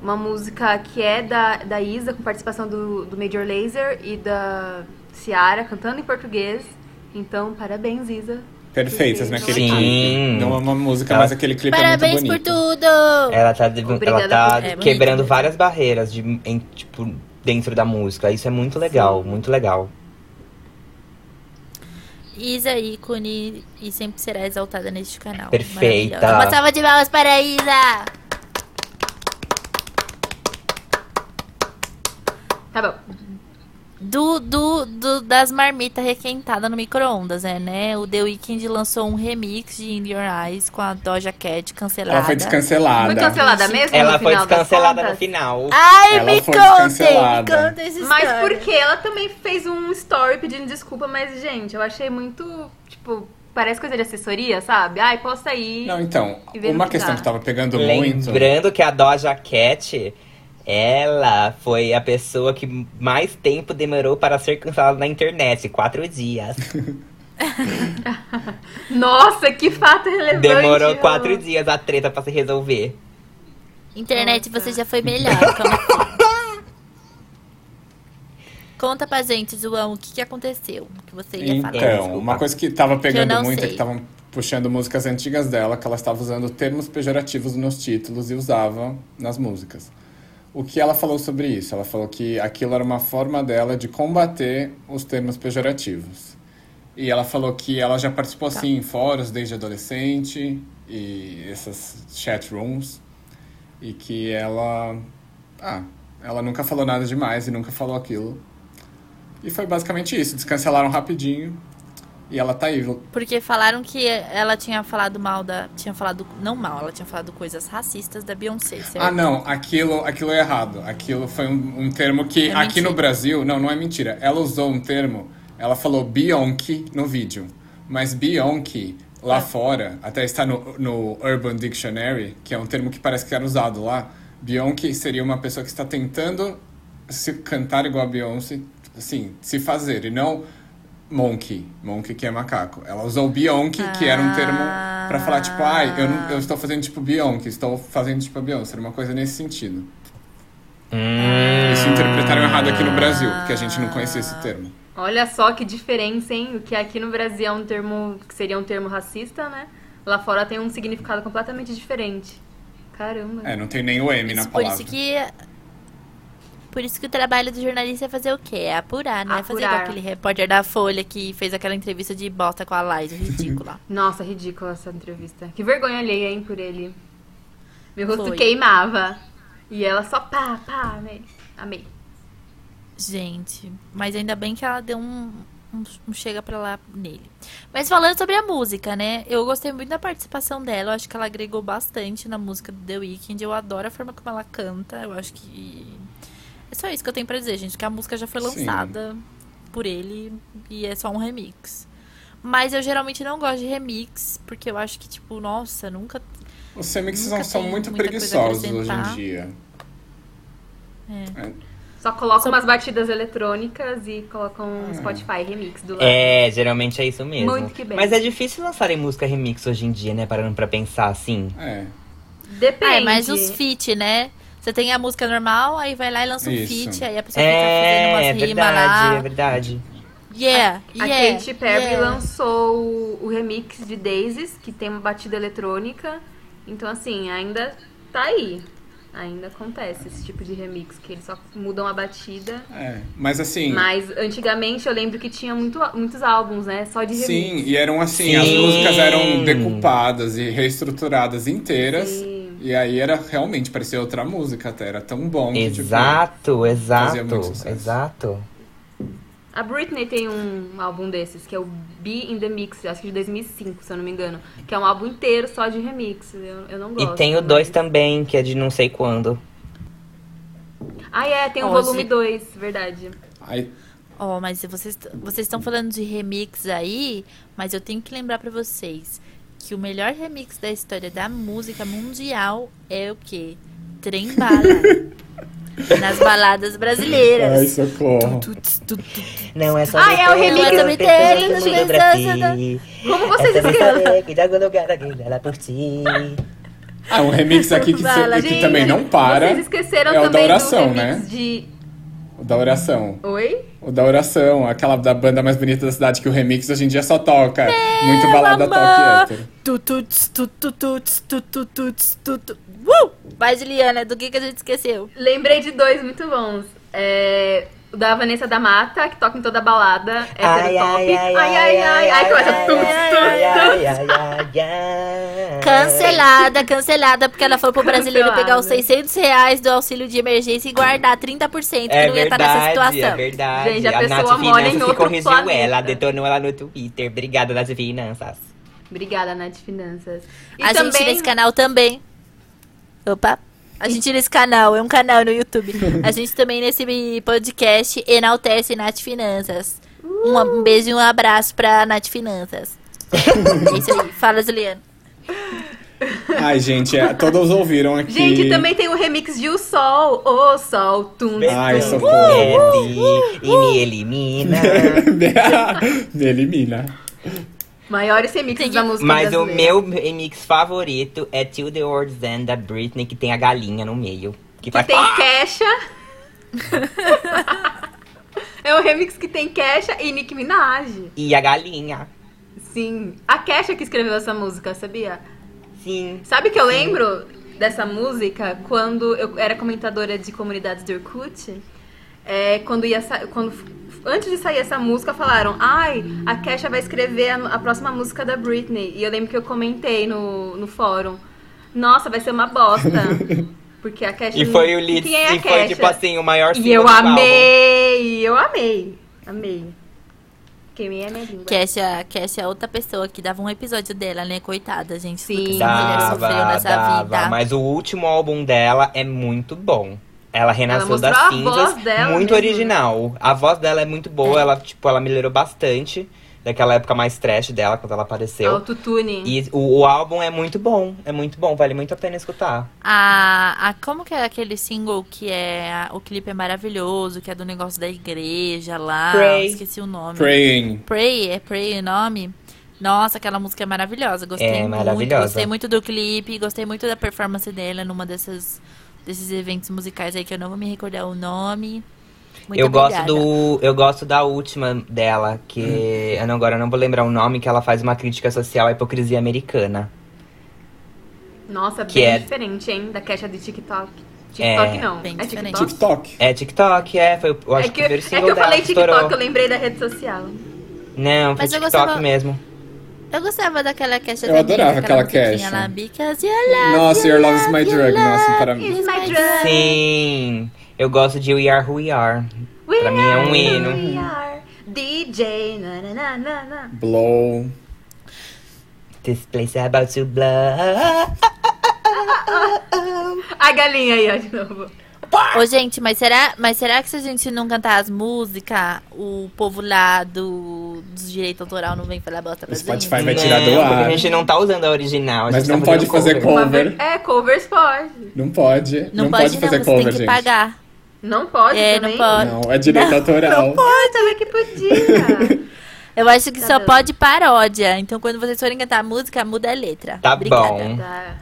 Uma música que é da, da Isa, com participação do, do Major Lazer e da Ciara, cantando em português. Então, parabéns, Isa. Perfeitas naquele Sim. clipe. Não é uma música, mas aquele clipe Parabéns é muito por bonito. tudo! Ela tá, ela tá por- É, quebrando mesmo. várias barreiras de, em, tipo, dentro da música. Isso é muito legal, muito legal. Isa, ícone, e sempre será exaltada neste canal. Perfeita. Uma salva de palmas para a Isa! Tá bom. Do, do, do- das marmitas requentadas no micro-ondas, é, né? O The Weeknd lançou um remix de In Your Eyes com a Doja Cat cancelada. Ela foi descancelada. Muito cancelada mesmo Ela no foi final das descancelada no final. Ai, Ela me foi contem! Me contem Mas porque ela também fez um story pedindo desculpa, mas, gente, eu achei muito, tipo, parece coisa de assessoria, sabe? Ai, posta aí. Não, então, uma que questão dá. que tava pegando muito. Lembrando que a Doja Cat, ela foi a pessoa que mais tempo demorou para ser cancelada na internet. Quatro dias. Nossa, que fato relevante. Demorou quatro dias a treta pra se resolver. Internet, Nossa. você já foi melhor. Conta pra gente, João, o que, que aconteceu? O que você ia falar. Então, desculpa. uma coisa que tava pegando não muito é sei. que estavam puxando músicas antigas dela, que ela estava usando termos pejorativos nos títulos e usava nas músicas. O que ela falou sobre isso? Ela falou que aquilo era uma forma dela de combater os termos pejorativos. E ela falou que ela já participou Tá. assim em fóruns desde adolescente e essas chat rooms e que ela ah, ela nunca falou nada demais e nunca falou aquilo. E foi basicamente isso, descancelaram rapidinho e ela tá aí. Porque falaram que ela tinha falado mal da. Tinha falado. Não mal, ela tinha falado coisas racistas da Beyoncé, certo? Ah, não, aquilo, aquilo é errado. Aquilo foi um, um termo que É aqui mentira. no Brasil, não, não é mentira. Ela usou um termo, ela falou Beyoncé no vídeo, mas Beyoncé lá Ah. fora, até está no, no Urban Dictionary, que é um termo que parece que era usado lá. Beyoncé seria uma pessoa que está tentando se cantar igual a Beyoncé, assim, se fazer, e não monkey, monkey que é macaco. Ela usou Beyoncé, que era um termo pra falar tipo, ai, eu, não, eu estou fazendo tipo Beyoncé, estou fazendo tipo a Beyoncé, era uma coisa nesse sentido. Hum, Isso interpretaram errado aqui no Brasil, porque a gente não conhecia esse termo. Olha só que diferença, hein? O que aqui no Brasil é um termo que seria um termo racista, né? Lá fora tem um significado completamente diferente. Caramba. É, não tem nem o M na Isso, por palavra. isso que. Por isso que o trabalho do jornalista é fazer o quê? É apurar, não é fazer igual Apurar. aquele repórter da Folha que fez aquela entrevista de bosta com a Liza, ridícula. Nossa, ridícula essa entrevista. Que vergonha alheia, hein, por ele. Meu rosto Foi. queimava. E ela só pá, pá, amei. Amei. Gente, mas ainda bem que ela deu um, um, um chega pra lá nele. Mas falando sobre a música, né? Eu gostei muito da participação dela. Eu acho que ela agregou bastante na música do The Weeknd. Eu adoro a forma como ela canta. Eu acho que. É só isso que eu tenho pra dizer, gente. Que a música já foi Sim. lançada por ele e é só um remix. Mas eu geralmente não gosto de remix, porque eu acho que, tipo, nossa, nunca. Os remixes Nunca são, muito preguiçosos hoje em dia. Só colocam Só- umas batidas eletrônicas e colocam um Spotify remix do lado. É, geralmente é isso mesmo. Muito que bem. Mas é difícil lançarem música remix hoje em dia, né? Parando pra pensar assim. É. Depende. Ah, é mais os feat, né? Você tem a música normal, aí vai lá e lança um Isso. feat, aí a pessoa fica fazendo É, é umas rimas verdade, lá. é verdade. Yeah, A yeah, Katy Perry yeah. lançou o, o remix de Daisies, que tem uma batida eletrônica. Então, assim, ainda tá aí. Ainda acontece esse tipo de remix, que eles só mudam a batida. É. Mas assim. Mas antigamente eu lembro que tinha muito, muitos álbuns, né? Só de remix. Sim, e eram assim, as Sim. músicas eram decupadas e reestruturadas inteiras. Sim. E aí era realmente, parecia outra música até. Era tão bom que, tipo, Exato, exato, exato. A Britney tem um álbum desses, que é o Be in the Mix, acho que de 2005, se eu não me engano. Que é um álbum inteiro só de remix. Eu, eu não gosto. E tem o mas- 2 também, que é de não sei quando. Ah, é, tem o Ó, volume se- 2, verdade. Aí, Ó, mas se vocês vocês estão falando de remix aí, mas eu tenho que lembrar pra vocês que o melhor remix da história da música mundial é o quê? Trem bala. Nas baladas brasileiras. ai, socorro. Tuts, tut, tut. Não é só Ah, é o você, remix do. Como vocês É sobre escreveram? saber que de algum lugar alguém ela por ti. Ah, um remix aqui que, se- que Gente, também não para. Vocês esqueceram é o da também oração, do né? remix de. O da oração. Oi? O da oração, aquela da banda mais bonita da cidade que o remix hoje em dia só toca. Muito balada toque hétero. Tututs, tutututs, tutututs, tutu. Uh! Vai, Juliana, do que, que a gente esqueceu? Lembrei de dois muito bons. É, da Vanessa da Mata, que toca em toda balada. Hétero top. ai, ai, ai, ai, começa tudo, tudo. Cancelada, cancelada, porque ela foi pro brasileiro Cancelada. pegar os 600 reais do auxílio de emergência e guardar 30%, que É não ia estar nessa verdade, situação. é verdade. Gente, a a pessoa Nath mora em Finanças outro corrigiu planeta. ela, detonou ela no Twitter. Obrigada, Nath Finanças. Obrigada, Nath Finanças. E a gente nesse canal também. Opa! A gente nesse canal, é um canal no YouTube. A gente também nesse podcast enaltece Nath Finanças. Um, um beijo e um abraço pra Nath Finanças. É isso aí. Fala, Juliana. Ai, gente, é, todos ouviram aqui. Gente, também tem o remix de O Sol. O Sol. Tum, Ai, tum. socorro. Bebe e me elimina. Me elimina. Maiores remixes da música Mas o brasileira. meu remix favorito é Till the World's End da Britney, que tem a galinha no meio. Que Que faz... tem Kesha. é um remix que tem Kesha e Nicki Minaj. E a galinha. Sim. A Kesha que escreveu essa música, sabia? Sim. Sabe que eu lembro dessa música quando eu era comentadora de comunidades do Orkut? É, quando ia sa- quando antes de sair essa música falaram, ai, a Kesha vai escrever a, a próxima música da Britney. E eu lembro que eu comentei no, no fórum, nossa, vai ser uma bosta. Porque a Kesha E foi o lead, Quem é a e foi Kesha? tipo assim, o maior E eu do álbum. amei, eu amei, amei. Queimei a minha língua. Kessia, Kessia é outra pessoa que dava um episódio dela, né? Coitada, gente. Sim. Mulher Dava, sofreu nessa dava. vida. Mas o último álbum dela é muito bom. Ela renasceu mostrou das a cinzas, voz dela muito mesmo. original. A voz dela é muito boa, É. ela tipo, ela melhorou bastante daquela época mais trash dela quando ela apareceu. Autotune. E o, o álbum é muito bom, é muito bom, vale muito a pena escutar. A, a, como que é aquele single que é. a- o clipe é maravilhoso, que é do negócio da igreja lá. Pray. Esqueci o nome. Praying. Pray, é Pray o nome? Nossa, aquela música é maravilhosa. Gostei É muito. maravilhosa. Gostei muito do clipe, gostei muito da performance dela numa dessas, desses eventos musicais aí que eu não vou me recordar o nome. Muito eu gosto obrigada. do. Eu gosto da última dela, que eu não, agora eu não vou lembrar o nome, que ela faz uma crítica social à hipocrisia americana. Nossa, Que bem é- diferente, hein? Da Kesha de TikTok. TikTok É. não. Bem é diferente. TikTok? TikTok. É TikTok, é. Foi, eu acho é que, que, o primeiro é single que eu dela falei que estourou. TikTok, eu lembrei da rede social. Não, foi Mas eu TikTok gostava- mesmo. Eu gostava daquela Kesha Eu adorava aquela Kesha. lá, Because your love, Nossa, Your Love is My Drug. Nossa, love para mim. is Is my my drug. drug. Sim, eu gosto de We Are Who We Are. We Pra mim é um hino. we are DJ. Na, na, na, na. Blow. This place is about to blow. A galinha aí, ó, de novo. Ô, gente, mas será, mas será que se a gente não cantar as músicas, o povo lá do, dos direitos autoral não vem falar bosta pra O gente? Spotify vai tirar do Não, ar. Porque a gente não tá usando a original. a Mas gente não tá pode fazer cover. Cover. ver- É, covers pode. Não pode. Não, Não, pode, pode, não, fazer você cover, tem que gente. pagar. Não pode É, também? não pode. Não, é direito autoral. Pode, também que podia. Eu acho que Tá só bom. pode paródia. Então, quando vocês forem cantar a música, muda a letra. Tá Obrigada. bom. Tá.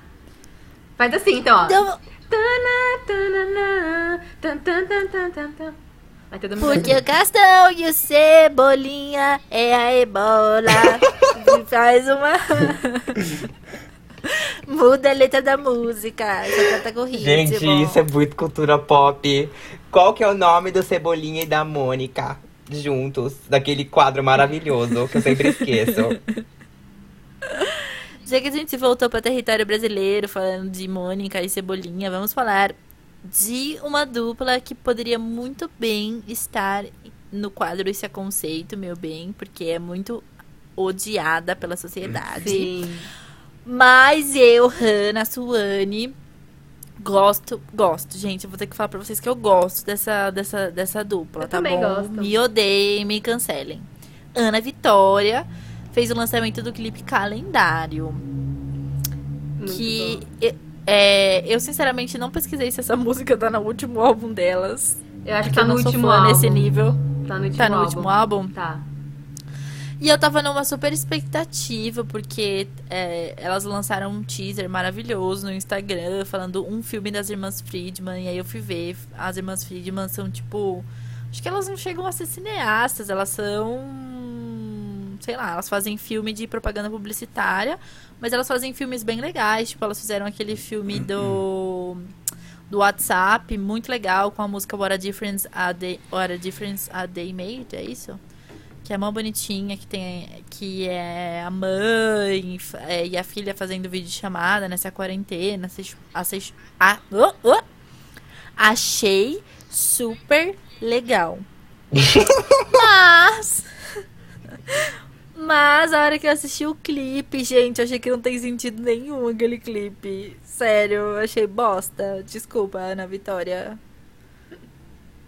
Faz assim, então, ó. Então, Porque o Castão e o Cebolinha é a ebola. Faz uma. Muda a letra da música. Só canta com ritmo. Gente, isso é muito cultura pop. Qual que é o nome do Cebolinha e da Mônica juntos? Daquele quadro maravilhoso que eu sempre esqueço. Já que a gente voltou para território brasileiro, falando de Mônica e Cebolinha, vamos falar de uma dupla que poderia muito bem estar no quadro Esse é Conceito, meu bem, porque é muito odiada pela sociedade. Sim. Mas eu, Hannah Suane, gosto, gosto, gente. Eu vou ter que falar pra vocês que eu gosto dessa, dessa, dessa dupla, Eu tá bom? gosto. Me odeiem, me cancelem. Ana Vitória fez o lançamento do clipe Calendário. Muito que é, eu, sinceramente, não pesquisei se essa música tá no último álbum delas. Eu acho que tá no último álbum. nesse nível. Tá no último Tá no álbum. último álbum? Tá. E eu tava numa super expectativa, porque é, elas lançaram um teaser maravilhoso no Instagram, falando um filme das irmãs Friedman. E aí eu fui ver. As irmãs Friedman são, tipo, Acho que elas não chegam a ser cineastas, elas são. Sei lá, elas fazem filme de propaganda publicitária, mas elas fazem filmes bem legais. Tipo, elas fizeram aquele filme do. do WhatsApp, muito legal, com a música What a Difference a Day, What a Difference a Day Made, é isso? Que é mó bonitinha, que tem. que é a mãe é, e a filha fazendo vídeo chamada nessa quarentena. Assist, assist, a, oh, oh, achei super legal. Mas. Mas a hora que eu assisti o clipe, gente, eu achei que não tem sentido nenhum aquele clipe. Sério, eu achei bosta. Desculpa, Ana Vitória.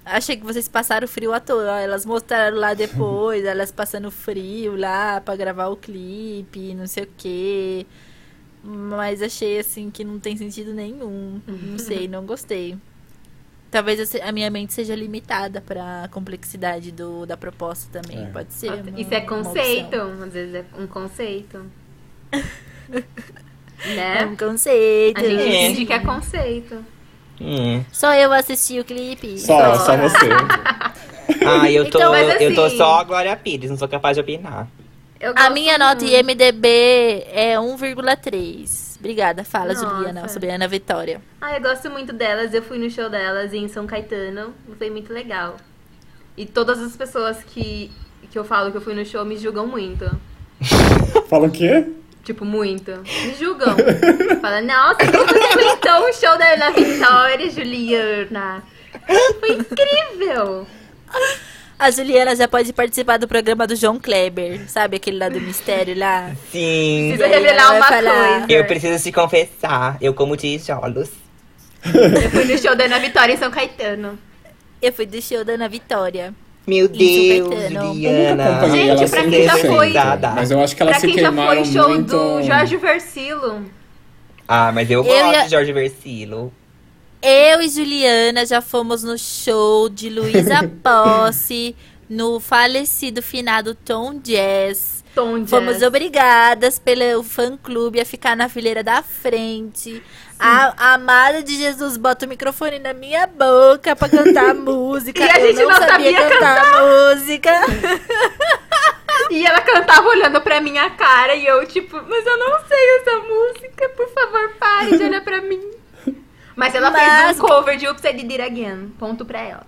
Achei que vocês passaram frio à toa. Elas mostraram lá depois, elas passando frio lá pra gravar o clipe, não sei o quê. Mas achei assim que não tem sentido nenhum. Não sei, não gostei. Talvez a minha mente seja limitada pra complexidade do, da proposta também. É. Pode ser. uma- Isso é conceito. Às vezes é um conceito. É né? um conceito. A gente É. finge que é conceito. Hum. Só eu assisti o clipe. Só, só você. Ah, eu tô, Então, mas eu tô assim- só a Glória Pires, não sou capaz de opinar. A minha nota. IMDB é 1,3. Obrigada, fala, Nossa. Juliana, sobre a Ana Vitória. Ah, eu gosto muito delas. Eu fui no show delas em São Caetano. Foi muito legal. E todas as pessoas que, que eu falo que eu fui no show me julgam muito. Fala o quê? Tipo, muito. Me julgam. Fala, nossa, como você aguentou o show da Ana Vitória, Juliana? Foi incrível. A Juliana já pode participar do programa do João Kleber, sabe? Aquele lá do mistério lá. Sim. Precisa revelar ela uma falar. coisa. Eu preciso te confessar, eu como tijolos. Eu fui no show da Ana Vitória em São Caetano. Eu fui do show da Ana Vitória. Meu Deus, Juliana. Gente, pra sem quem já recente, foi- Mas eu acho que pra se quem já queimaram foi show muito... do Jorge Versilo. Ah, mas eu Eu gosto ia- de Jorge Versilo. Eu e Juliana já fomos no show de Luísa Posse, no falecido finado Tom Jazz. Tom Jazz. Fomos obrigadas pelo fã-clube a ficar na fileira da frente. A, a amada de Jesus bota o microfone na minha boca pra cantar a música. E a Eu gente não sabia cantar a música. E ela cantava olhando pra minha cara e eu, tipo, mas eu não sei essa música, por favor, pare de olhar pra mim. Mas ela Mas- fez um cover de Oops, I Did It Again. Ponto pra ela.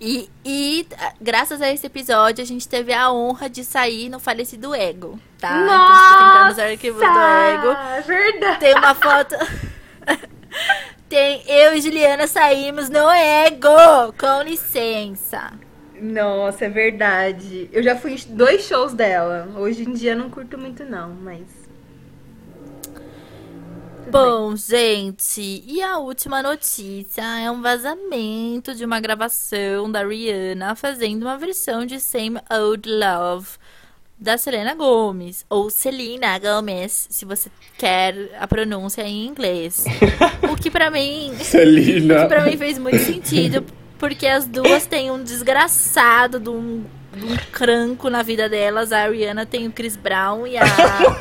E, e, ah, graças a esse episódio, a gente teve a honra de sair no falecido Ego, tá? Então, se você entrar nos arquivos do Ego, É verdade. tem uma foto. tem eu e Juliana saímos no Ego, com licença. Nossa, é verdade. Eu já fui em dois shows dela. Hoje em dia não curto muito, não, mas. Bom, gente, e a última notícia é um vazamento de uma gravação da Rihanna fazendo uma versão de Same Old Love da Selena Gomez, ou Selena Gomez, se você quer a pronúncia em inglês. O que pra mim, Celina. que pra mim fez muito sentido, porque as duas têm um desgraçado de um, um cranco na vida delas. A Rihanna tem o Chris Brown e a,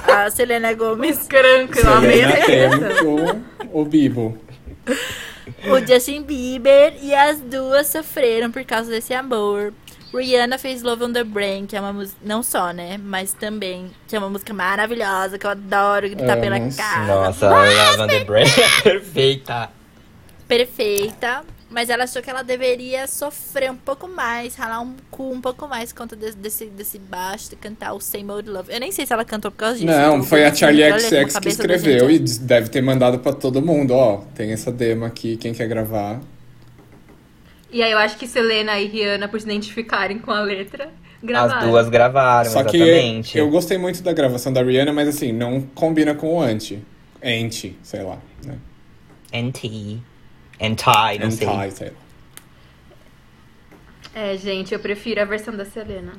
a Selena Gomez Cranco, eu amei o, o Bibo. o Justin Bieber e as duas sofreram por causa desse amor. Rihanna fez Love on the Brain, que é uma música, não só, né, mas também, que é uma música maravilhosa, que eu adoro gritar Amo, pela casa. Nossa, Love on the Brain é perfeita. Perfeita, mas ela achou que ela deveria sofrer um pouco mais, ralar um cu um pouco mais por conta desse, desse, desse baixo, de cantar o Same Old Love. Eu nem sei se ela cantou por causa disso. Não, foi a Charlie XX que escreveu e deve ter mandado pra todo mundo. Ó, tem essa demo aqui, quem quer gravar? E aí eu acho que Selena e Rihanna, por se identificarem com a letra, gravaram. As duas gravaram, Só que exatamente. eu gostei muito da gravação da Rihanna, mas assim, não combina com o anti. Anti, sei lá. Né? NT. Anti, não sei. Anti, sei lá. É, gente, eu prefiro a versão da Selena.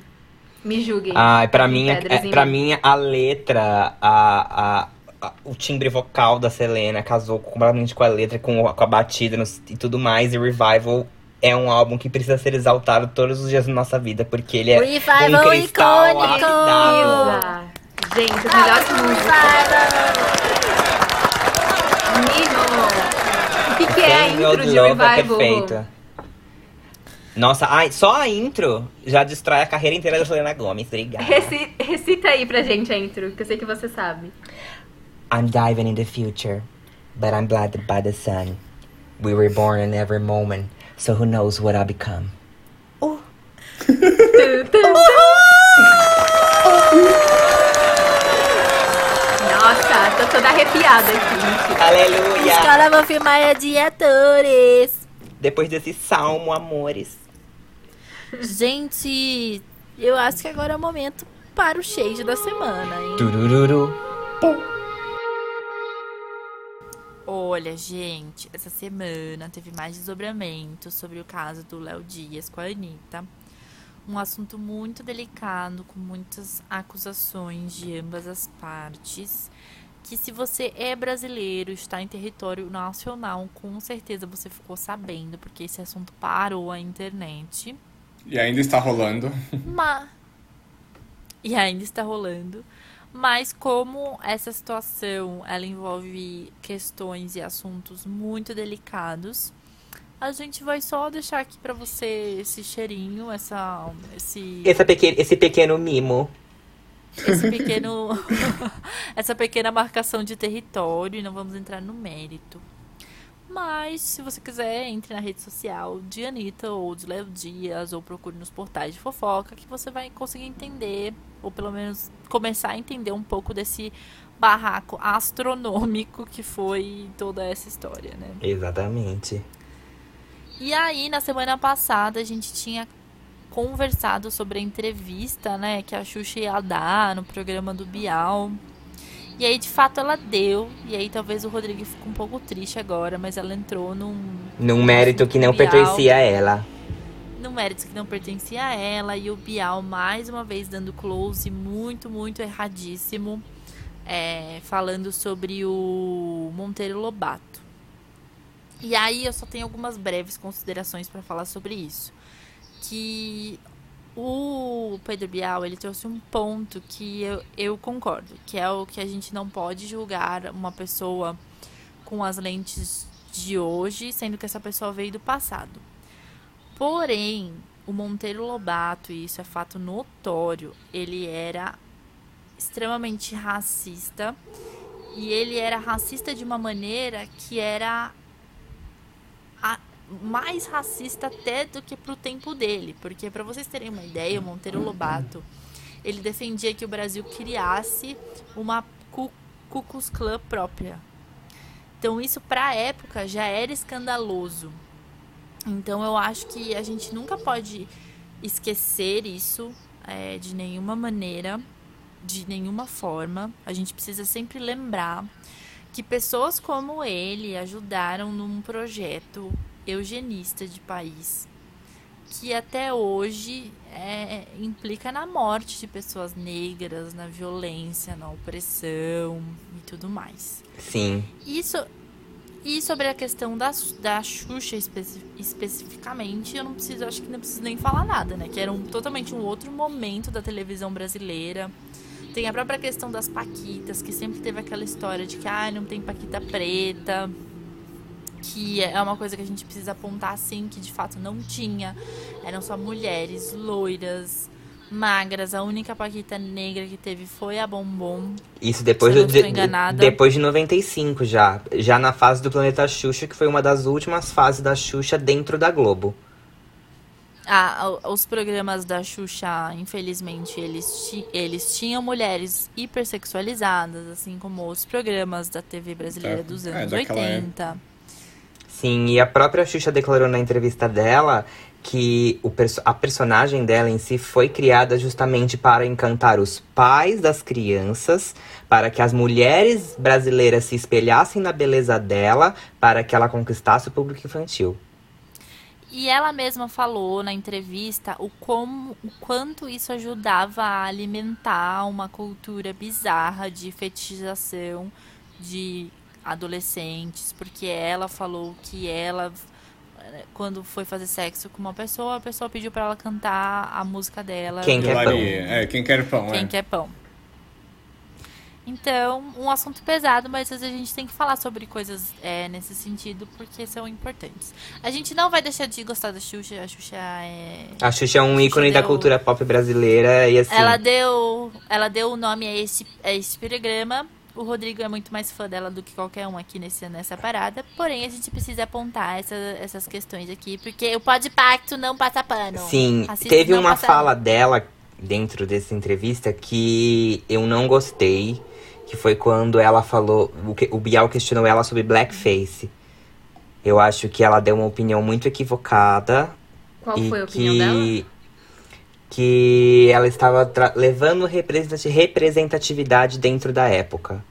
Me julguem. Ai, pra mim, é, em pra mim. a letra, a, a, a- o timbre vocal da Selena casou completamente com a letra, com, com a batida no- e tudo mais. E Revival é um álbum que precisa ser exaltado todos os dias da nossa vida, porque ele é Revival um cristal icônico! Gente, as melhores músicas. Nino! O que, é a intro de Love é Revival? perfeita. Nossa, ai, só a intro já destrói a carreira inteira da Selena Gomez. Obrigada. Reci- recita aí pra gente a intro, que eu sei que você sabe. I'm diving in the future, but I'm blinded by the sun. We were born in every moment, so who knows what I'll become. Tu, tu. Nossa, tô toda arrepiada aqui. Aleluia! Caras vão filmar é de atores. Depois desse salmo, amores. Gente, eu acho que agora é o momento para o shade da semana, hein? Turururu. Olha, gente, essa semana teve mais desdobramento sobre o caso do Léo Dias com a Anitta. Um assunto muito delicado, com muitas acusações de ambas as partes. Que se você é brasileiro, está em território nacional, com certeza você ficou sabendo, porque esse assunto parou a internet. E ainda está rolando. Mas... E ainda está rolando. Mas como essa situação ela envolve questões e assuntos muito delicados, a gente vai só deixar aqui pra você esse cheirinho, essa esse Esse pequeno, esse pequeno mimo. Esse pequeno essa pequena marcação de território e não vamos entrar no mérito. Mas, se você quiser, entre na rede social de Anitta ou de Léo Dias, ou procure nos portais de fofoca, que você vai conseguir entender, ou pelo menos começar a entender um pouco desse barraco astronômico que foi toda essa história, né? Exatamente. E aí, na semana passada, a gente tinha conversado sobre a entrevista, né, que a Xuxa ia dar no programa do Bial. E aí, de fato, ela deu. E aí, talvez o Rodrigo fique um pouco triste agora, mas ela entrou num. Num mérito que não Bial, pertencia a ela. Num mérito que não pertencia a ela. E o Bial, mais uma vez, dando close muito, muito erradíssimo. é, falando sobre o Monteiro Lobato. E aí, eu só tenho algumas breves considerações para falar sobre isso. Que o Pedro Bial, ele trouxe um ponto que eu, eu concordo, que é o que a gente não pode julgar uma pessoa com as lentes de hoje, sendo que essa pessoa veio do passado. Porém, o Monteiro Lobato, e isso é fato notório, ele era extremamente racista e ele era racista de uma maneira que era a- mais racista até do que pro tempo dele, porque para vocês terem uma ideia, o Monteiro Lobato, ele defendia que o Brasil criasse uma Ku Klan própria. Então isso para a época já era escandaloso. Então eu acho que a gente nunca pode esquecer isso é, de nenhuma maneira, de nenhuma forma. A gente precisa sempre lembrar que pessoas como ele ajudaram num projeto eugenista de país que até hoje é, implica na morte de pessoas negras, na violência, na opressão e tudo mais. Sim. Isso e sobre a questão da, da Xuxa especi- especificamente, eu não preciso, acho que não preciso nem falar nada, né? Que era um, totalmente um outro momento da televisão brasileira. Tem a própria questão das Paquitas, que sempre teve aquela história de que ah, não tem Paquita preta. Que é uma coisa que a gente precisa apontar assim, que de fato não tinha. Eram só mulheres loiras, magras. A única Paquita negra que teve foi a Bombom. Isso depois do, de- enganada. depois de 95 já. Já na fase do Planeta Xuxa, que foi uma das últimas fases da Xuxa dentro da Globo. Ah, os programas da Xuxa, infelizmente, eles, ti- eles tinham mulheres hipersexualizadas, assim como os programas da TV brasileira É, dos é, anos daquela 80. Sim, e a própria Xuxa declarou na entrevista dela que o perso- a personagem dela em si foi criada justamente para encantar os pais das crianças, para que as mulheres brasileiras se espelhassem na beleza dela, para que ela conquistasse o público infantil. E ela mesma falou na entrevista o, como, o quanto isso ajudava a alimentar uma cultura bizarra de fetichização de adolescentes, porque ela falou que ela, eh, quando foi fazer sexo com uma pessoa, a pessoa pediu pra ela cantar a música dela. Quem quer pão? É, quem quer pão, Quem é. quer pão. Então, um assunto pesado, mas às vezes a gente tem que falar sobre coisas é, nesse sentido, porque são importantes. A gente não vai deixar de gostar da Xuxa, a Xuxa é. A Xuxa é um Xuxa ícone da deu- cultura pop brasileira e assim. Ela deu, ela deu o nome a esse, a esse programa. O Rodrigo é muito mais fã dela do que qualquer um aqui nesse, nessa parada. Porém, a gente precisa apontar essa- essas questões aqui, porque o Pode Pacto não passa pano. Sim, teve uma passa fala pano. dela dentro dessa entrevista que eu não gostei, que foi quando ela falou, o, que- o Bial questionou ela sobre blackface. Eu acho que ela deu uma opinião muito equivocada Qual e foi a opinião que dela? Que ela estava levando representati- representatividade dentro da época.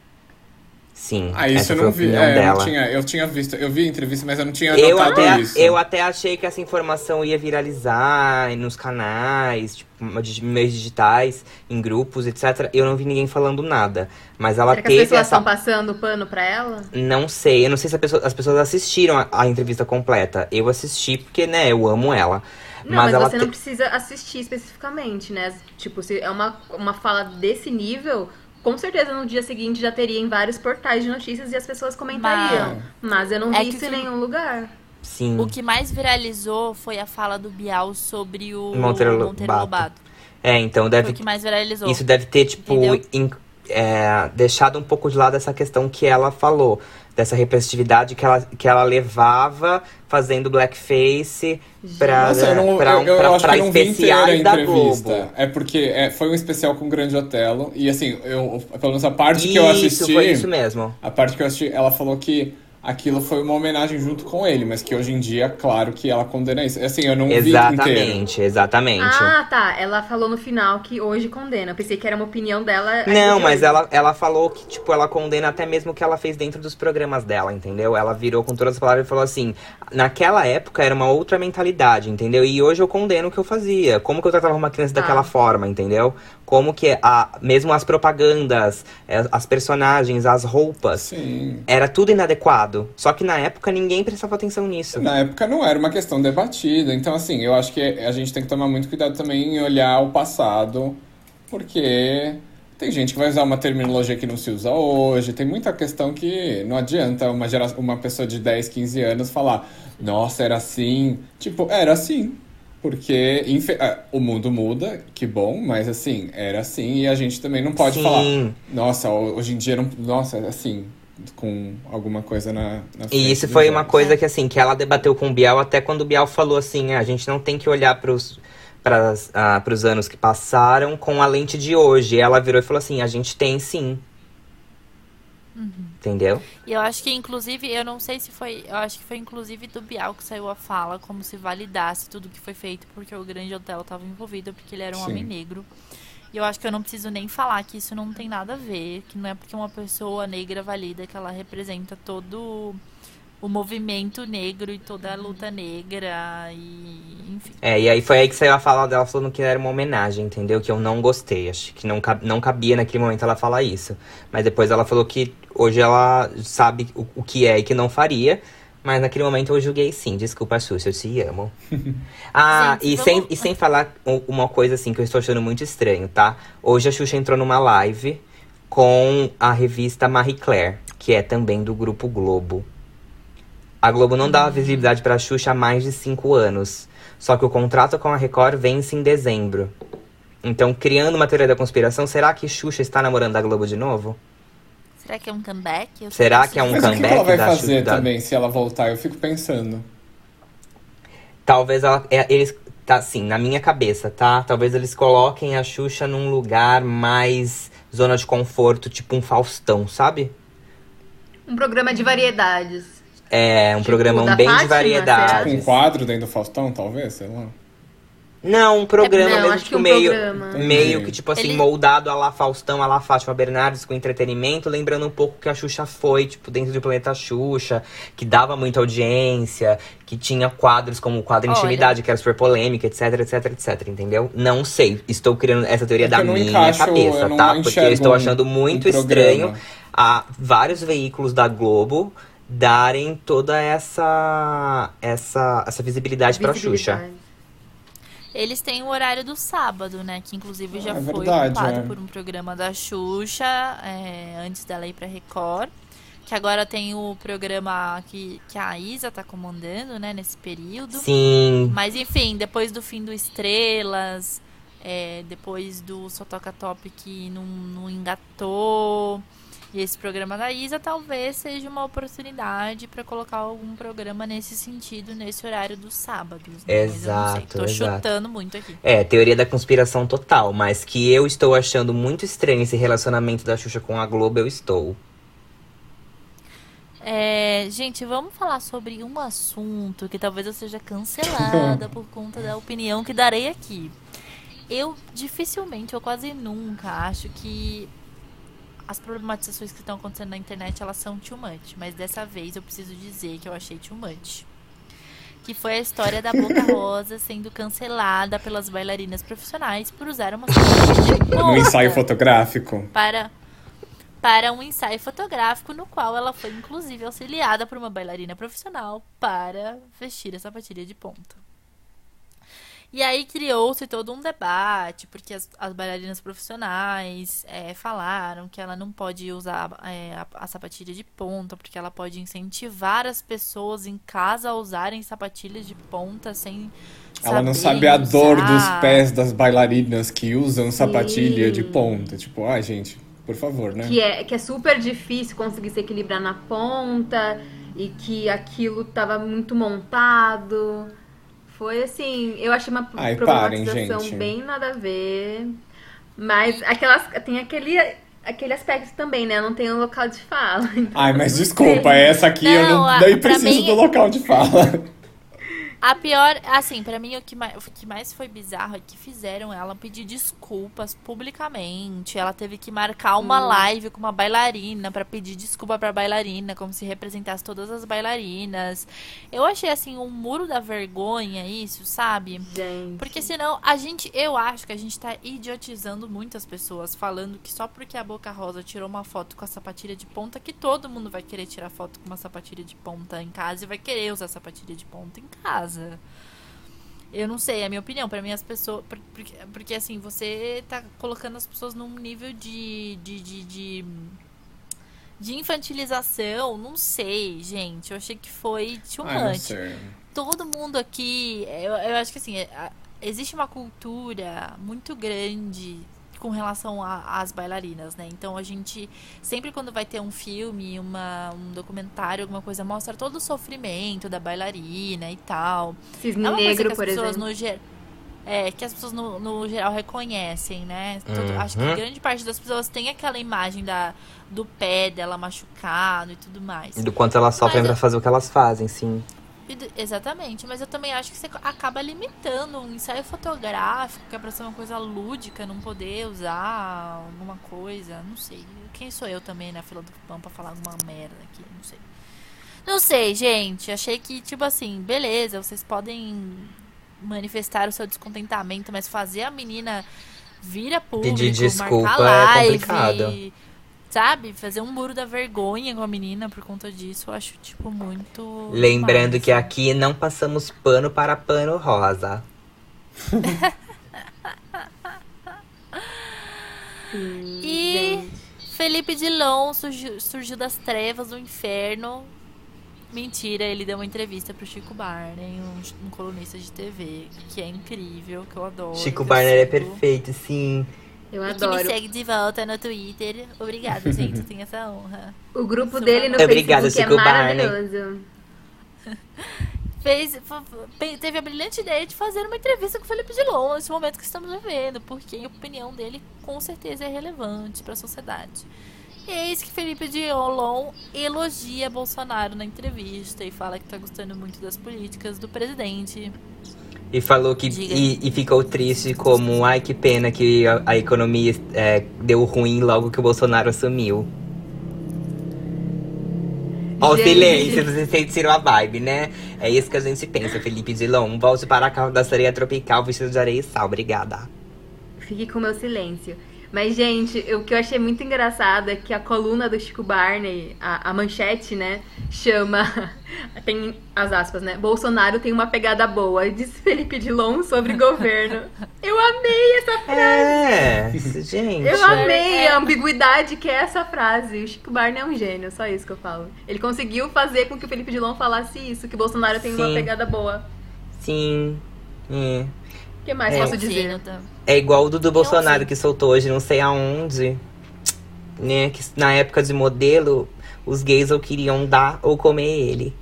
Sim, Ah, isso essa eu não vi. É, eu, não tinha, eu tinha visto, eu vi a entrevista, mas eu não tinha Eu notado até, isso. eu até achei que essa informação ia viralizar nos canais, tipo, de meios digitais, em grupos, etc. Eu não vi ninguém falando nada. Mas ela Será que as teve pessoas essa. estão passando pano pra ela? Não sei, eu não sei se a pessoa- as pessoas assistiram a, a entrevista completa. Eu assisti porque, né, eu amo ela. Não, mas, ela você te- não precisa assistir especificamente, né? Tipo, se é uma, uma fala desse nível, com certeza no dia seguinte já teria em vários portais de notícias e as pessoas comentariam. Mas, eu não É vi isso em nenhum lugar. Sim. O que mais viralizou foi a fala do Bial sobre o Monteiro Monteiro, Lobato. Lobato. É, então Foi deve o que mais viralizou. Isso deve ter, tipo, in- é, deixado um pouco de lado essa questão que ela falou. Dessa representatividade que ela, que ela levava fazendo blackface pra, Nossa, eu, não, pra, eu, eu pra- pra especiais da entrevista. Globo. É porque é, foi um especial com o Grande Otelo. E assim, eu, pelo menos a parte que eu Isso, assisti. foi isso mesmo. A parte que eu assisti, ela falou que aquilo foi uma homenagem junto com ele, mas que hoje em dia, claro que ela condena isso. Assim, eu não vi inteiro. Exatamente, exatamente. Ah, tá. Ela falou no final que hoje condena. Eu pensei que era uma opinião dela. Não, mas hoje. ela, ela falou que, tipo, ela condena até mesmo o que ela fez dentro dos programas dela, entendeu? Ela virou com todas as palavras e falou assim: naquela época era uma outra mentalidade, entendeu? E hoje eu condeno o que eu fazia. Como que eu tratava uma criança Tá. daquela forma, entendeu? Como que a, mesmo as propagandas, eh, as personagens, as roupas, Sim. era tudo inadequado. Só que na época ninguém prestava atenção nisso. Na época não era uma questão debatida. Então, assim, eu acho que a gente tem que tomar muito cuidado também em olhar o passado, porque tem gente que vai usar uma terminologia que não se usa hoje. Tem muita questão que não adianta uma, gera... uma pessoa de 10, 15 anos falar, nossa, era assim. Tipo, era assim. Porque infe- ah, o mundo muda, que bom, mas assim, era assim, e a gente também não pode Sim. falar, nossa, hoje em dia não. Nossa, assim, com alguma coisa na, na E isso foi uma coisa que, assim, que ela debateu com o Biel até quando o Biel falou assim, "Ah, a gente não tem que olhar pros, pras, ah, pros anos que passaram com a lente de hoje. Ela virou e falou assim, a gente tem sim. Entendeu? E eu acho que, inclusive, eu não sei se foi. Eu acho que foi inclusive do Bial que saiu a fala, como se validasse tudo que foi feito, porque o grande hotel estava envolvido, porque ele era um Sim. homem negro. E eu acho que eu não preciso nem falar que isso não tem nada a ver, que não é porque uma pessoa negra valida que ela representa todo o movimento negro e toda a luta negra e enfim. É, e aí foi aí que saiu a fala dela falando que era uma homenagem, entendeu? Que eu não gostei. Acho que não, cab- não cabia naquele momento ela falar isso. Mas depois ela falou que hoje ela sabe o, o que é e que não faria. Mas naquele momento eu julguei sim. Desculpa, Xuxa, eu te amo. ah, Gente, e, vamos- sem, e sem falar uma coisa assim que eu estou achando muito estranho, tá? Hoje a Xuxa entrou numa live com a revista Marie Claire, que é também do Grupo Globo. A Globo não dá visibilidade pra Xuxa há mais de cinco anos. Só que o contrato com a Record vence em dezembro. Então, criando uma teoria da conspiração, será que Xuxa está namorando a Globo de novo? Será que é um comeback? Eu Será que é um Mas o que que comeback ela vai da fazer Xuxa- da- também se ela voltar? Eu fico pensando. Talvez ela, é, eles. Tá assim, na minha cabeça, tá? Talvez eles coloquem a Xuxa num lugar mais zona de conforto, tipo um Faustão, sabe? Um programa de variedades. É, um Tipo, programão bem de Fátima, Com variedades. um quadro dentro do Faustão, talvez? Sei lá. Não, um programa Não, mesmo, acho que tipo, um meio, programa. meio que, tipo assim, Ele- moldado a lá Faustão, a lá Fátima Bernardes, com entretenimento, lembrando um pouco que a Xuxa foi, tipo, dentro do Planeta Xuxa, que dava muita audiência, que tinha quadros como o quadro Olha. Intimidade, que era super polêmica, etc, etc, etc, entendeu? Não sei, estou criando essa teoria É da minha encaixo, cabeça, tá? Porque eu estou achando muito um estranho a vários veículos da Globo darem toda essa essa, essa visibilidade pra Xuxa. Visibilidade. Eles têm o horário do sábado, né? Que inclusive já É foi verdade, ocupado é. por um programa da Xuxa, é, antes dela ir pra Record. Que agora tem o programa que, que a Isa tá comandando, né? Nesse período. Sim. Mas enfim, depois do fim do Estrelas, é, depois do Só Toca Top que não, não engatou. E esse programa da Isa talvez seja uma oportunidade para colocar algum programa nesse sentido, nesse horário dos sábados. né? Mas eu não sei, Exato, tô exato. chutando muito aqui. É, teoria da conspiração total, mas que eu estou achando muito estranho esse relacionamento da Xuxa com a Globo, eu estou. É, gente, vamos falar sobre um assunto que talvez eu seja cancelada por conta da opinião que darei aqui. Eu dificilmente, ou quase nunca, acho que as problematizações que estão acontecendo na internet elas são too much. Mas dessa vez eu preciso dizer que eu achei too much. Que foi a história da Boca Rosa sendo cancelada pelas bailarinas profissionais por usar uma No ensaio fotográfico. para para um ensaio fotográfico no qual ela foi inclusive auxiliada por uma bailarina profissional para vestir a sapatilha de ponta. E aí criou-se todo um debate, porque as, as bailarinas profissionais é, falaram que ela não pode usar é, a, a sapatilha de ponta, porque ela pode incentivar as pessoas em casa a usarem sapatilhas de ponta sem Ela não sabe a dor dos pés das bailarinas que usam sapatilha Sim. de ponta. Tipo, ai, gente, por favor, né? Que é, que é super difícil conseguir se equilibrar na ponta e que aquilo tava muito montado. Foi assim, eu achei uma Ai, parem, problematização gente. bem nada a ver. Mas aquelas, tem aquele, aquele aspecto também, né? Não tem um local de fala. então Ai, mas não desculpa, sei. essa aqui eu Não, não a- preciso mim- do local de fala. A pior, assim, pra mim o que, mais, o que mais foi bizarro é que fizeram ela pedir desculpas publicamente. Ela teve que marcar uma live com uma bailarina pra pedir desculpa pra bailarina, como se representasse todas as bailarinas. Eu achei assim um muro da vergonha isso, sabe? Gente. Porque senão a gente, eu acho que a gente tá idiotizando muitas pessoas, falando que só porque a Boca Rosa tirou uma foto com a sapatilha de ponta, que todo mundo vai querer tirar foto com uma sapatilha de ponta em casa e vai querer usar sapatilha de ponta em casa. Eu não sei, é a minha opinião. Pra mim, as pessoas. por- Porque, porque assim, você tá colocando as pessoas num nível de. de, de, de de infantilização, não sei, gente. Eu achei que foi too much sei. todo mundo aqui, eu, eu acho que assim, é, existe uma cultura muito grande com relação às bailarinas, né? Então a gente sempre quando vai ter um filme, uma, um documentário, alguma coisa, mostra todo o sofrimento da bailarina e tal. Cisne É uma coisa negro, que as por pessoas exemplo. no ger- é, que as pessoas no, no geral reconhecem, né? Todo- Acho que Uhum. grande parte das pessoas tem aquela imagem da, do pé dela machucado e tudo mais. Do quanto elas sofrem Mas pra eu- fazer o que elas fazem, sim. Exatamente, mas eu também acho que você acaba limitando um ensaio fotográfico, que é pra ser uma coisa lúdica, não poder usar alguma coisa, não sei. Quem sou eu também na fila do pão pra falar alguma merda aqui, não sei. Não sei, gente, achei que, tipo assim, beleza, vocês podem manifestar o seu descontentamento, mas fazer a menina vir a público, Pedir desculpa marcar é live, complicado. Sabe? Fazer um muro da vergonha com a menina por conta disso, eu acho, tipo, muito... Lembrando que aqui não passamos pano para pano rosa. E Felipe Dilon surgiu, surgiu das trevas do inferno. Mentira, ele deu uma entrevista pro Chico Barney, um, um colunista de TV, que é incrível, que eu adoro. Chico eu Barner é perfeito, sim. Eu E que me adoro. segue de volta no Twitter. Obrigada, gente, eu tenho essa honra. O grupo Sou dele no uma- Obrigada, Facebook Chico é maravilhoso. Fez, teve a brilhante ideia de fazer uma entrevista com o Felipe Dilon nesse momento que estamos vivendo, porque a opinião dele com certeza é relevante para a sociedade. E eis que Felipe Dilon elogia Bolsonaro na entrevista e fala que tá gostando muito das políticas do presidente. E falou que. E, e ficou triste como, ai que pena que a, a economia é, deu ruim logo que o Bolsonaro assumiu. Ó, o silêncio, vocês sentiram a vibe, né? É isso que a gente pensa, Felipe Dilon. Volte para a carro da sereia tropical vestido de areia e sal, obrigada. Fique com o meu silêncio. Mas, gente, o que eu achei muito engraçado é que a coluna do Chico Barney, a, a manchete, né, chama. Tem as aspas, né? Bolsonaro tem uma pegada boa, disse Felipe Dilon sobre governo. Eu amei essa frase! É, gente. Eu amei a ambiguidade que é essa frase. O Chico Barney é um gênio, só isso que eu falo. Ele conseguiu fazer com que o Felipe Dilon falasse isso, que Bolsonaro tem uma Sim. pegada boa. Sim. É. O que mais É. posso dizer? É igual o do Bolsonaro sei. que soltou hoje, não sei aonde. Né? Que na época de modelo, os gays ou queriam dar ou comer ele.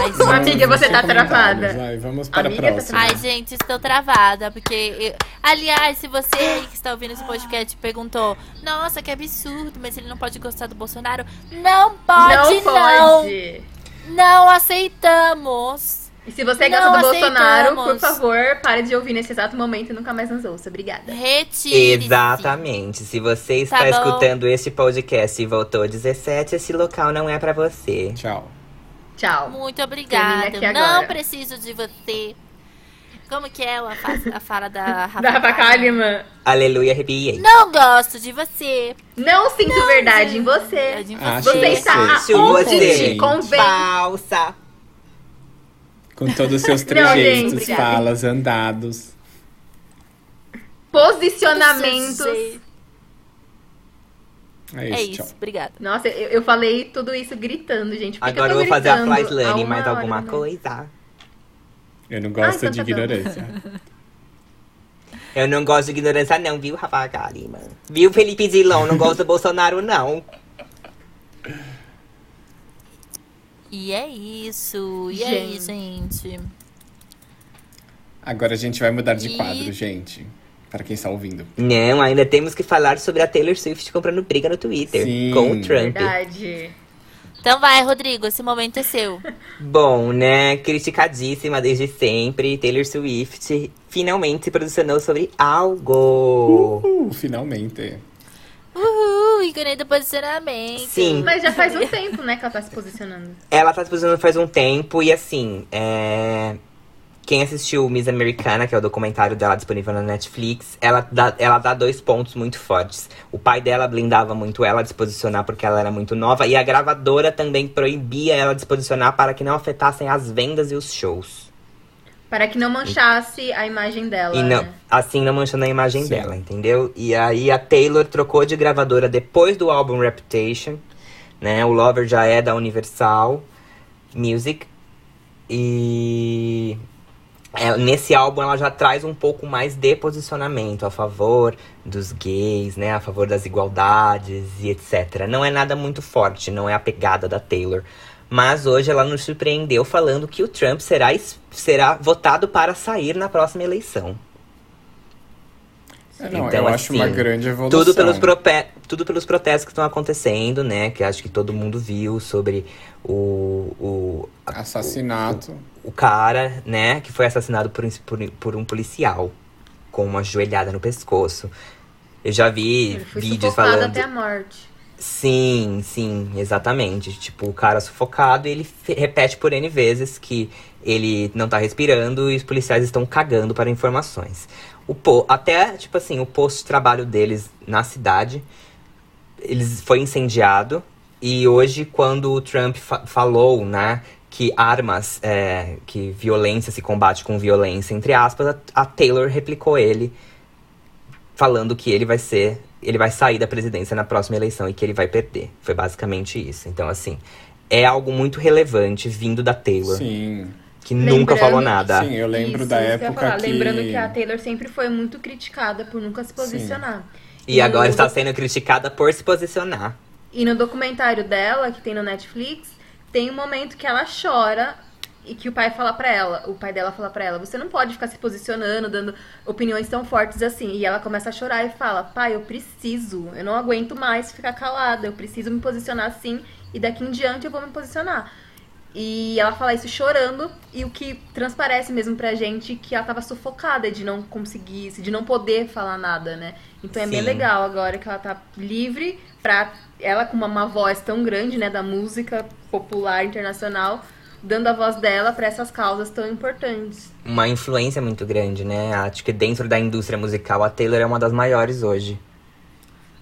Ai, gente, Amiga, você tá travada. Vai, vamos para Amiga, a tá próxima. Ai, gente, estou travada, porque. eu- Aliás, se você aí que está ouvindo esse podcast perguntou, nossa, que absurdo, mas ele não pode gostar do Bolsonaro. Não pode, não não! pode. Não aceitamos! E se você Não gosta do Bolsonaro, por favor, pare de ouvir nesse exato momento e nunca mais nos ouça. Obrigada. Retire. Exatamente. Se você está Tá escutando este podcast e voltou 17, esse local não é pra você. Tchau. Tchau. Muito obrigada. não preciso de você. Como que é a, fa- a fala da Rafa, Da Rafa Kalimann. Aleluia, arrepiei. Não gosto de você. Não sinto verdade em você. É de Acho você. Você está aonde você te convém. falsa. Com todos os seus Não, trejeitos, gente. falas, andados. Posicionamentos. É É isso, isso, tchau. obrigada. Nossa, eu, eu falei tudo isso gritando, gente. Por Agora eu vou fazer a uma mais alguma manhã? coisa. Eu não gosto Ai, de tá, bom. ignorância. Eu não gosto de ignorância, não, viu, Rafa Kalimann? Viu, Felipe Dilon? Não gosto do Bolsonaro, não. E é isso. E aí, gente? Agora a gente vai mudar de E- quadro, gente. Para quem está ouvindo. Não, ainda temos que falar sobre a Taylor Swift comprando briga no Twitter Sim. com o Trump. Verdade. Então vai, Rodrigo, esse momento é seu. Bom, né? Criticadíssima desde sempre, Taylor Swift finalmente se posicionou sobre algo. Uh, finalmente. Uhul, ícone do posicionamento. Sim. Mas já faz um tempo, né, que ela tá se posicionando. Ela tá se posicionando faz um tempo e assim, é... quem assistiu Miss Americana, que é o documentário dela disponível na Netflix, ela dá, ela dá dois pontos muito fortes. O pai dela blindava muito ela de se posicionar porque ela era muito nova, e a gravadora também proibia ela de se posicionar para que não afetassem as vendas e os shows. Para que não manchasse a imagem dela, E não, né? assim não manchando a imagem Sim. dela, entendeu? E aí a Taylor trocou de gravadora depois do álbum Reputation, né? O Lover já é da Universal Music. E é, nesse álbum ela já traz um pouco mais de posicionamento a favor dos gays, né? A favor das igualdades e etc. Não é nada muito forte, não é a pegada da Taylor. Mas hoje ela nos surpreendeu falando que o Trump será, será votado para sair na próxima eleição. É, não, Então, eu acho uma assim, grande evolução. Tudo pelos, tudo pelos protestos que estão acontecendo, né? Que acho que todo mundo viu sobre o, o, Assassinato. o cara, né? Que foi assassinado por, um- por, por um policial com uma joelhada no pescoço. Eu já vi Ele foi vídeos falando. até a morte. Sim, sim, exatamente. Tipo, o cara sufocado ele repete por N vezes que ele não tá respirando e os policiais estão cagando para informações. O po até, tipo assim, o posto de trabalho deles na cidade, eles foi incendiado. E hoje, quando o Trump fa- falou, né, que armas, é, que violência se combate com violência, entre aspas, a, a Taylor replicou ele falando que ele vai ser. Ele vai sair da presidência na próxima eleição e que ele vai perder. Foi basicamente isso. Então, assim, é algo muito relevante vindo da Taylor, Sim. que nunca Lembrando- falou nada. Sim, eu lembro Isso, da isso época que... Lembrando que a Taylor sempre foi muito criticada por nunca se posicionar. E agora no- está sendo criticada por se posicionar. E no documentário dela, que tem no Netflix, tem um momento que ela chora e que o pai fala pra ela, o pai dela fala pra ela, você não pode ficar se posicionando, dando opiniões tão fortes assim. E ela começa a chorar e fala, pai, eu preciso, eu não aguento mais ficar calada, eu preciso me posicionar assim e daqui em diante eu vou me posicionar. E ela fala isso chorando, e o que transparece mesmo pra gente que ela tava sufocada de não conseguir, de não poder falar nada, né? Então é bem Sim. legal agora que ela tá livre pra ela com uma, uma voz tão grande, né, da música popular internacional, dando a voz dela pra essas causas tão importantes. Uma influência muito grande, né? Acho que dentro da indústria musical, a Taylor é uma das maiores hoje.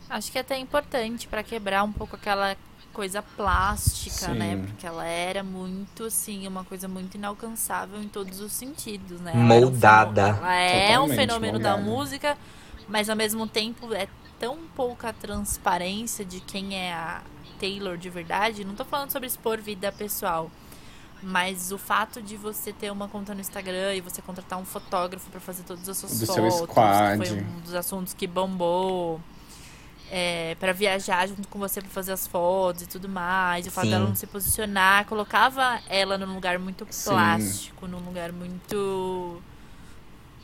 Acho que é até importante pra quebrar um pouco aquela coisa plástica, Sim. né? Porque ela era muito, assim, uma coisa muito inalcançável em todos os sentidos, né? Ela um Moldada. fenômeno- Ela é um fenômeno da música, mas ao mesmo tempo é tão pouca transparência de quem é a Taylor de verdade. Não tô falando sobre expor vida pessoal. Mas o fato de você ter uma conta no Instagram e você contratar um fotógrafo pra fazer todas as suas Do seu fotos, squad. que foi um dos assuntos que bombou. É, para viajar junto com você pra fazer as fotos e tudo mais. O fato Sim. dela não se posicionar colocava ela num lugar muito Sim. plástico, num lugar muito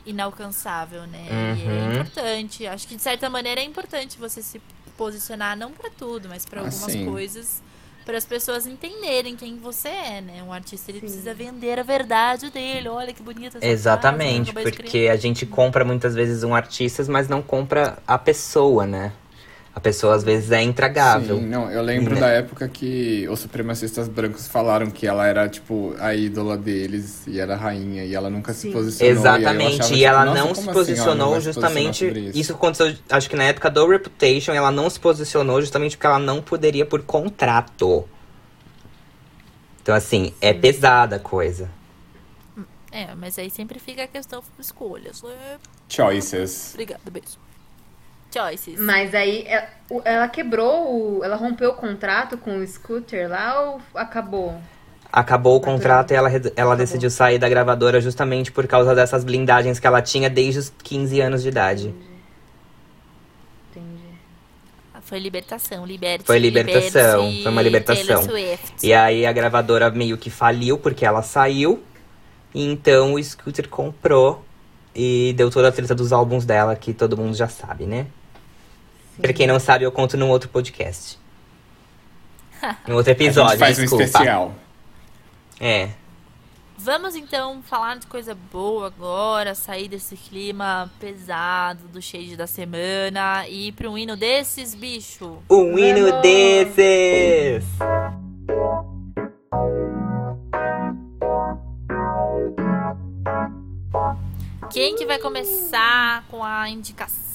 inalcançável, né? E é Uhum. importante. Acho que de certa maneira é importante você se posicionar não pra tudo, mas pra Ah, algumas sim. coisas. Para as pessoas entenderem quem você é, né? Um artista ele Sim. precisa vender a verdade dele. Olha que bonita essa Exatamente, porque a gente compra muitas vezes um artista, mas não compra a pessoa, né? A pessoa às vezes é intragável. Sim, não, eu lembro Né? da época que os supremacistas brancos falaram que ela era, tipo, a ídola deles e era a rainha, e ela nunca se Sim. posicionou. e aí eu Exatamente, achava, e tipo, ela nossa, não se assim não posicionou se posicionar justamente. isso. isso? aconteceu, acho que na época do Reputation, ela não se posicionou justamente porque ela não poderia por contrato. Então, assim, é pesada a coisa. É, mas aí sempre fica a questão de escolhas, né? Choices. Obrigada, beijo. Choices. Mas aí é- ela quebrou, o- ela rompeu o contrato com o Scooter lá ou acabou? Acabou o contrato e ela, ela Acabou. decidiu sair da gravadora justamente por causa dessas blindagens que ela tinha desde os 15 anos de idade. Entendi. Foi libertação, liberte. Foi libertação, liberte foi uma libertação. E aí a gravadora meio que faliu porque ela saiu. E então o Scooter comprou e deu toda a treta dos álbuns dela, que todo mundo já sabe, né? Pra quem não sabe, eu conto num outro podcast. Num outro A episódio, gente faz um desculpa. especial. É. Vamos então falar de coisa boa agora, sair desse clima pesado do shade da semana e ir pra um hino desses, bicho. Um hino Vamos! desses! Quem que vai começar com a indicação?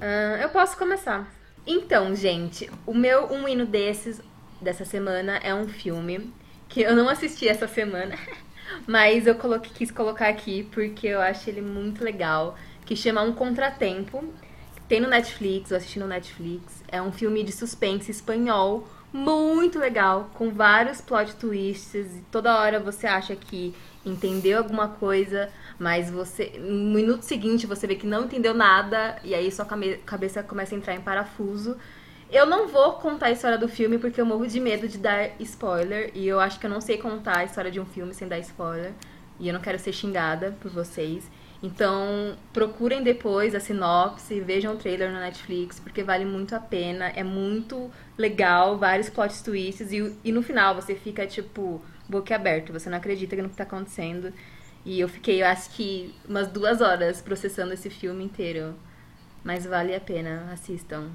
Ah, eu posso começar. Então, gente, o meu um hino desses dessa semana é um filme que eu não assisti essa semana, mas eu coloquei, quis colocar aqui porque eu acho ele muito legal, que chama Um Contratempo. Tem no Netflix, eu assisti no Netflix. É um filme de suspense espanhol muito legal, com vários plot twists e toda hora você acha que entendeu alguma coisa, mas você no minuto seguinte você vê que não entendeu nada e aí sua cabeça começa a entrar em parafuso. Eu não vou contar a história do filme porque eu morro de medo de dar spoiler e eu acho que eu não sei contar a história de um filme sem dar spoiler e eu não quero ser xingada por vocês. Então, procurem depois a sinopse, vejam o trailer no Netflix, porque vale muito a pena. É muito legal, vários plot twists. E, e no final você fica, tipo, boca aberta. Você não acredita no que tá acontecendo. E eu fiquei, eu acho que, umas duas horas processando esse filme inteiro. Mas vale a pena, assistam.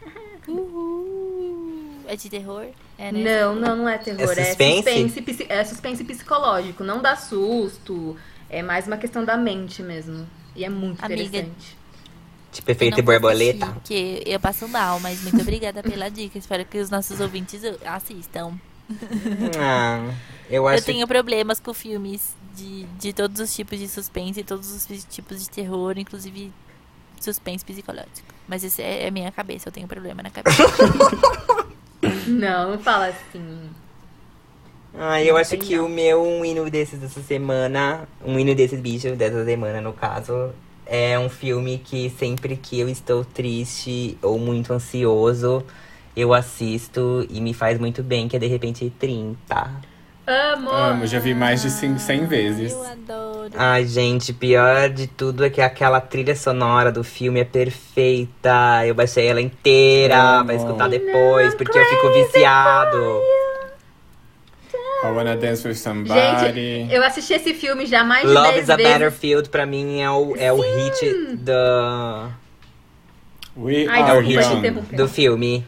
Uhul. É de terror? É, né? Não, não, não é terror. É É suspense? suspense, psi- é suspense psicológico. Não dá susto. É mais uma questão da mente mesmo. E é muito Amiga, interessante. Tipo, efeito borboleta. Porque eu passo mal, mas muito obrigada pela dica. Espero que os nossos ouvintes assistam. Ah, eu acho Eu tenho problemas com filmes de, de todos os tipos de suspense e todos os tipos de terror, inclusive suspense psicológico. Mas esse é a minha cabeça, eu tenho problema na cabeça. Não, não fala assim. Ah, eu Não acho que não. o meu um hino desses dessa semana, um hino desses bichos dessa semana, no caso, é um filme que sempre que eu estou triste ou muito ansioso, eu assisto e me faz muito bem, que é de repente 30. Amo! Amo, já vi mais de cin- 100 vezes. Eu adoro. Ai, gente, pior de tudo é que aquela trilha sonora do filme é perfeita. Eu baixei ela inteira pra escutar depois, porque eu fico viciado. I wanna dance with somebody. Gente, eu assisti esse filme já mais de Love 10 is a vezes. Battlefield pra mim é o, é o hit da, We Ai, é o are young. do filme.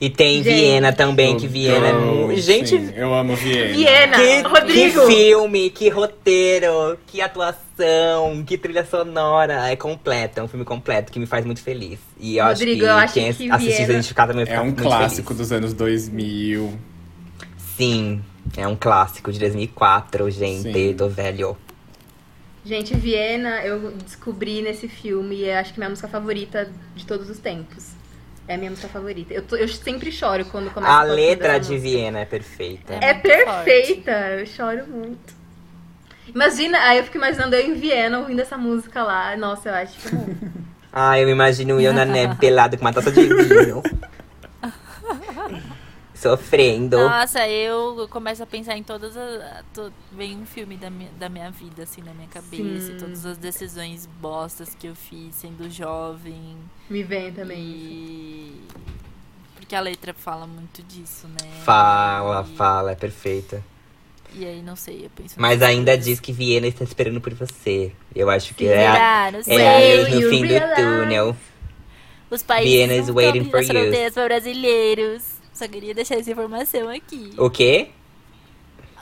E tem Gente. Viena também, que Viena. é Tudo, Gente, sim, eu amo Viena. Viena, que, Rodrigo. que filme, que roteiro, que atuação, que trilha sonora. É completo, é um filme completo que me faz muito feliz. E eu Rodrigo, eu acho acho que quem que assistir Viena- Identificado também É fica um muito clássico feliz. dos anos 2000. Sim, é um clássico de 2004, gente, Sim. do velho. Gente, Viena eu descobri nesse filme e é, acho que minha música favorita de todos os tempos. É a minha música favorita. Eu, tô- eu sempre choro quando começa A letra de música. Viena é perfeita. É É perfeita, eu choro muito. Imagina, aí eu fico imaginando eu em Viena ouvindo essa música lá. Nossa, eu acho que bom. Ah, eu imagino eu na neve pelado com uma taça de vinho. Sofrendo. Nossa, eu começo a pensar em todas as. to- Vem um filme da minha, da minha vida, assim, na minha cabeça. Sim. E todas as decisões bostas que eu fiz sendo jovem. Me vem também. E. Porque a letra fala muito disso, né? Fala, E- fala, é perfeita. E aí, não sei, eu penso. Mas ainda coisas. diz que Viena está esperando por você. Eu acho que é a, é a luz no fim do realize? túnel. Os países Vienna não is waiting for you. brasileiros. Só queria deixar essa informação aqui. O quê?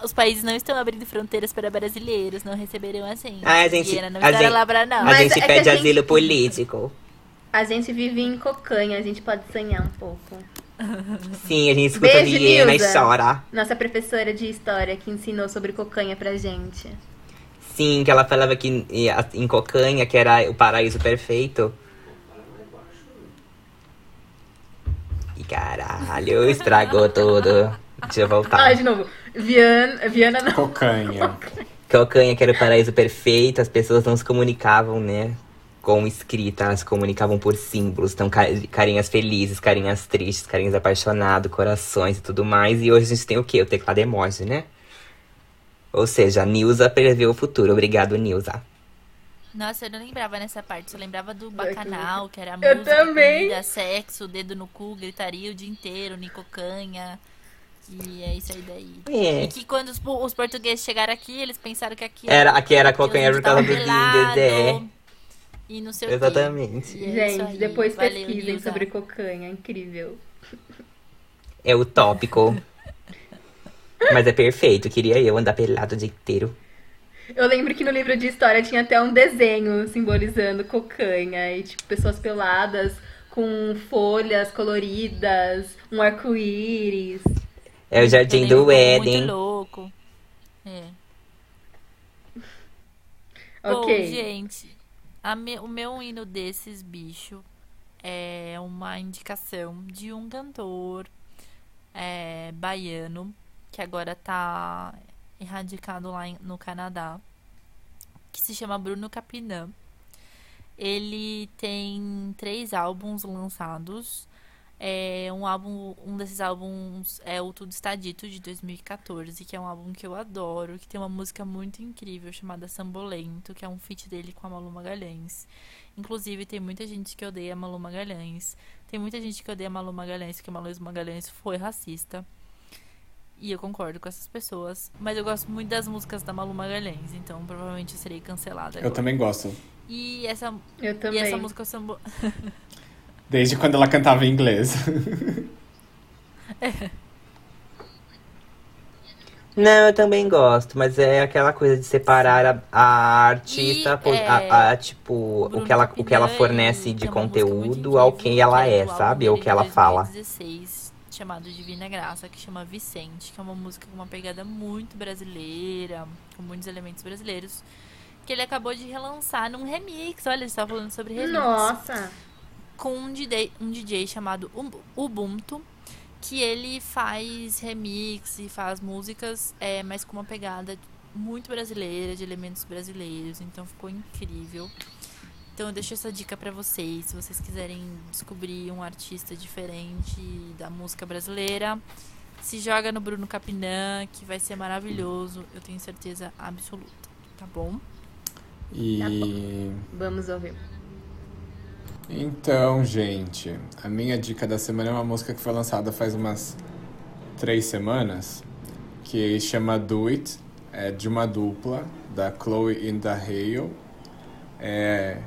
Os países não estão abrindo fronteiras para brasileiros, não receberão assim. Ah, a gente- Viena não a gente- lá pra não. A Mas gente é que pede a gente- asilo político. A gente vive em cocanha, a gente pode sonhar um pouco. Sim, a gente escuta Beijo, Viena Nilza. e chora. Nossa professora de história que ensinou sobre cocanha pra gente. Sim, que ela falava que em- em Cocanha, que era o paraíso perfeito. Caralho, estragou tudo. Deixa eu Ah, voltar. de novo. Viana, Viana não. Cocanha. Cocanha, que era o paraíso perfeito, as pessoas não se comunicavam, né? Com escrita, elas se comunicavam por símbolos. Então, ca- carinhas felizes, carinhas tristes, carinhas apaixonados, corações e tudo mais. E hoje a gente tem o quê? O teclado emoji, né? Ou seja, a Nilza prevê o futuro. Obrigado, Nilza. Nossa, eu não lembrava nessa parte. Eu lembrava do bacanal, que era Eu música, também. comida, sexo, dedo no cu, gritaria o dia inteiro, nicocanha. E é isso aí daí. É. E que quando os, os portugueses chegaram aqui, eles pensaram que aqui Era- aqui era que cocanha por causa estavam dos índios, é. pelados E não sei o. Exatamente. E é isso Gente, depois Valeu, pesquisem Nilza. sobre cocanha, incrível. É utópico. Mas é perfeito. Queria eu andar pelado o dia inteiro. Eu lembro que no livro de história tinha até um desenho simbolizando cocanha e tipo pessoas peladas com folhas coloridas, um arco-íris. É o Jardim do Éden. Muito louco. É. Ok. Bom, gente, a me- o meu hino desses bicho é uma indicação de um cantor é, baiano que agora tá erradicado lá no Canadá, que se chama Bruno Capinã. Ele tem três álbuns lançados. É um álbum, um desses álbuns é o Tudo Está Dito de 2014, que é um álbum que eu adoro, que tem uma música muito incrível chamada Sambolento, que é um feat dele com a Malu Magalhães. Inclusive, tem muita gente que odeia a Malu Magalhães. Tem muita gente que odeia a Malu Magalhães porque a Malu Magalhães foi racista. E eu concordo com essas pessoas. Mas eu gosto muito das músicas da Malu Magalhães, então provavelmente eu serei cancelada. Eu agora. também gosto. E essa, Eu e também. essa música Sambo... Desde quando ela cantava em inglês. Não, eu também gosto, mas é aquela coisa de separar a, a artista, E, por- é, a, a, tipo, o que ela, o que ela fornece de muito conteúdo ao quem ela é, álbum sabe? Ou o que ela fala. 2016, chamado Divina Graça, que chama Vicente, que é uma música com uma pegada muito brasileira, com muitos elementos brasileiros, que ele acabou de relançar num remix. Olha, ele estava falando sobre remix. Nossa. Com um DJ, um DJ chamado Ub- Ubuntu, que ele faz remix e faz músicas, é, mas com uma pegada muito brasileira, de elementos brasileiros. Então ficou incrível. Então eu deixo essa dica pra vocês, se vocês quiserem descobrir um artista diferente da música brasileira, se joga no Bruno Capinã, que vai ser maravilhoso, eu tenho certeza absoluta, tá bom? E. Vamos ouvir. Então, gente, a minha dica da semana é uma música que foi lançada faz umas três semanas, que chama Do It, é de uma dupla, da Chloe e da Hale. É,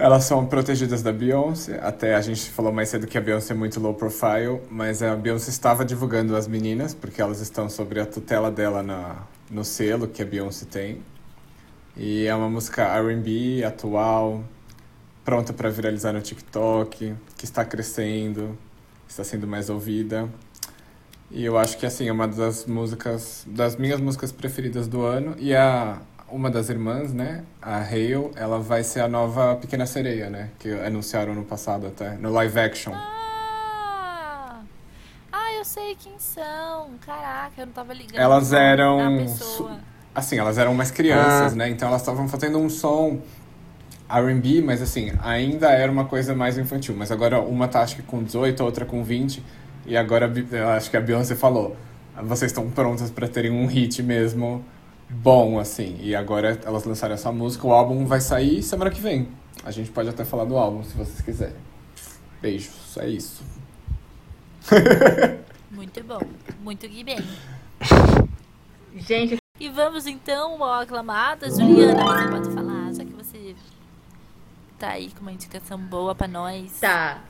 Elas são protegidas da Beyoncé. Até a gente falou mais cedo que a Beyoncé é muito low profile, mas a Beyoncé estava divulgando as meninas, porque elas estão sobre a tutela dela na, no selo que a Beyoncé tem. E é uma música R&B atual, pronta para viralizar no TikTok, que está crescendo, está sendo mais ouvida. E eu acho que assim é uma das músicas, das minhas músicas preferidas do ano. E a uma das irmãs, né, a Hale, ela vai ser a nova Pequena Sereia, né, que anunciaram no passado até, no live action. Ah, ah eu sei quem são. Caraca, eu não tava ligando. Elas eram assim, elas eram mais crianças, né? Então elas estavam fazendo um som R&B, mas assim, ainda era uma coisa mais infantil. Mas agora uma tá acho que com 18, a outra com 20. E agora eu acho que a Beyoncé falou: vocês estão prontas para terem um hit mesmo bom, assim. E agora elas lançaram essa música, o álbum vai sair semana que vem. A gente pode até falar do álbum se vocês quiserem. Beijos, é isso. Muito bom, muito que bem. Gente, E vamos então ao aclamada. Juliana, você pode falar, já que você tá aí com uma indicação boa pra nós. tá.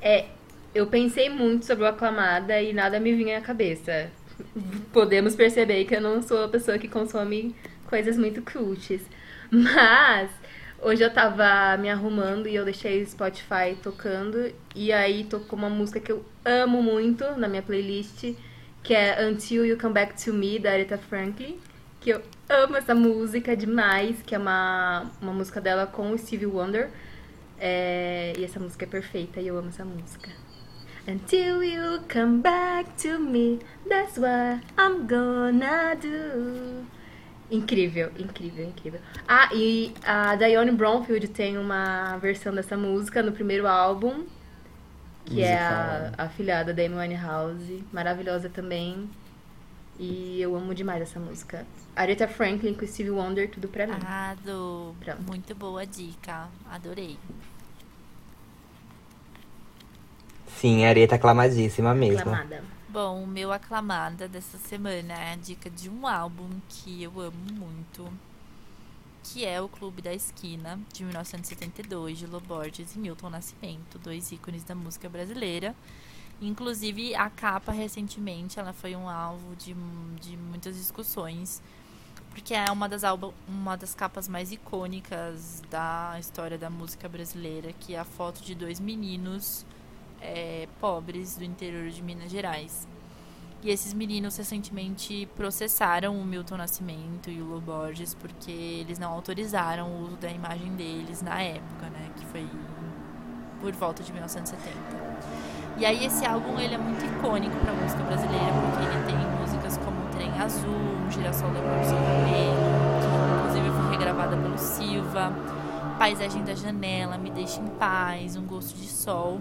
É, eu pensei muito sobre o Aclamada e nada me vinha à cabeça. Podemos perceber que eu não sou a pessoa que consome coisas muito cultes. Mas hoje eu tava me arrumando e eu deixei o Spotify tocando e aí tocou uma música que eu amo muito na minha playlist, que é Until You Come Back to Me da Aretha Franklin, que eu amo essa música demais, que é uma, uma música dela com o Stevie Wonder. É, e essa música é perfeita e eu amo essa música. Until you come back to me, that's what I'm gonna do. Incrível, incrível, incrível. Ah, e a Dionne Bromfield tem uma versão dessa música no primeiro álbum, que é a, a filhada da Amy Winehouse, maravilhosa também. E eu amo demais essa música. Aretha Franklin com Stevie Wonder, tudo pra mim. Arrasou. Pronto. Muito boa dica. Adorei. Sim, a Areta aclamadíssima mesmo. Aclamada. Bom, o meu aclamada dessa semana é a dica de um álbum que eu amo muito, que é o Clube da Esquina, de 1972, de Lo Borges e Milton Nascimento, dois ícones da música brasileira. Inclusive, a capa, recentemente, ela foi um alvo de, de muitas discussões, porque é uma das, uma das capas mais icônicas da história da música brasileira, que é a foto de dois meninos é, pobres do interior de Minas Gerais. E esses meninos recentemente processaram o Milton Nascimento e o Lo Borges porque eles não autorizaram o uso da imagem deles na época, né? Que foi por volta de 1970. E aí esse álbum ele é muito icônico para a música brasileira porque ele tem músicas como Trem Azul, Um Girassol da Cor do Seu Cabelo, que inclusive foi regravada pelo Silva, Paisagem da Janela, Me Deixa em Paz, Um Gosto de Sol.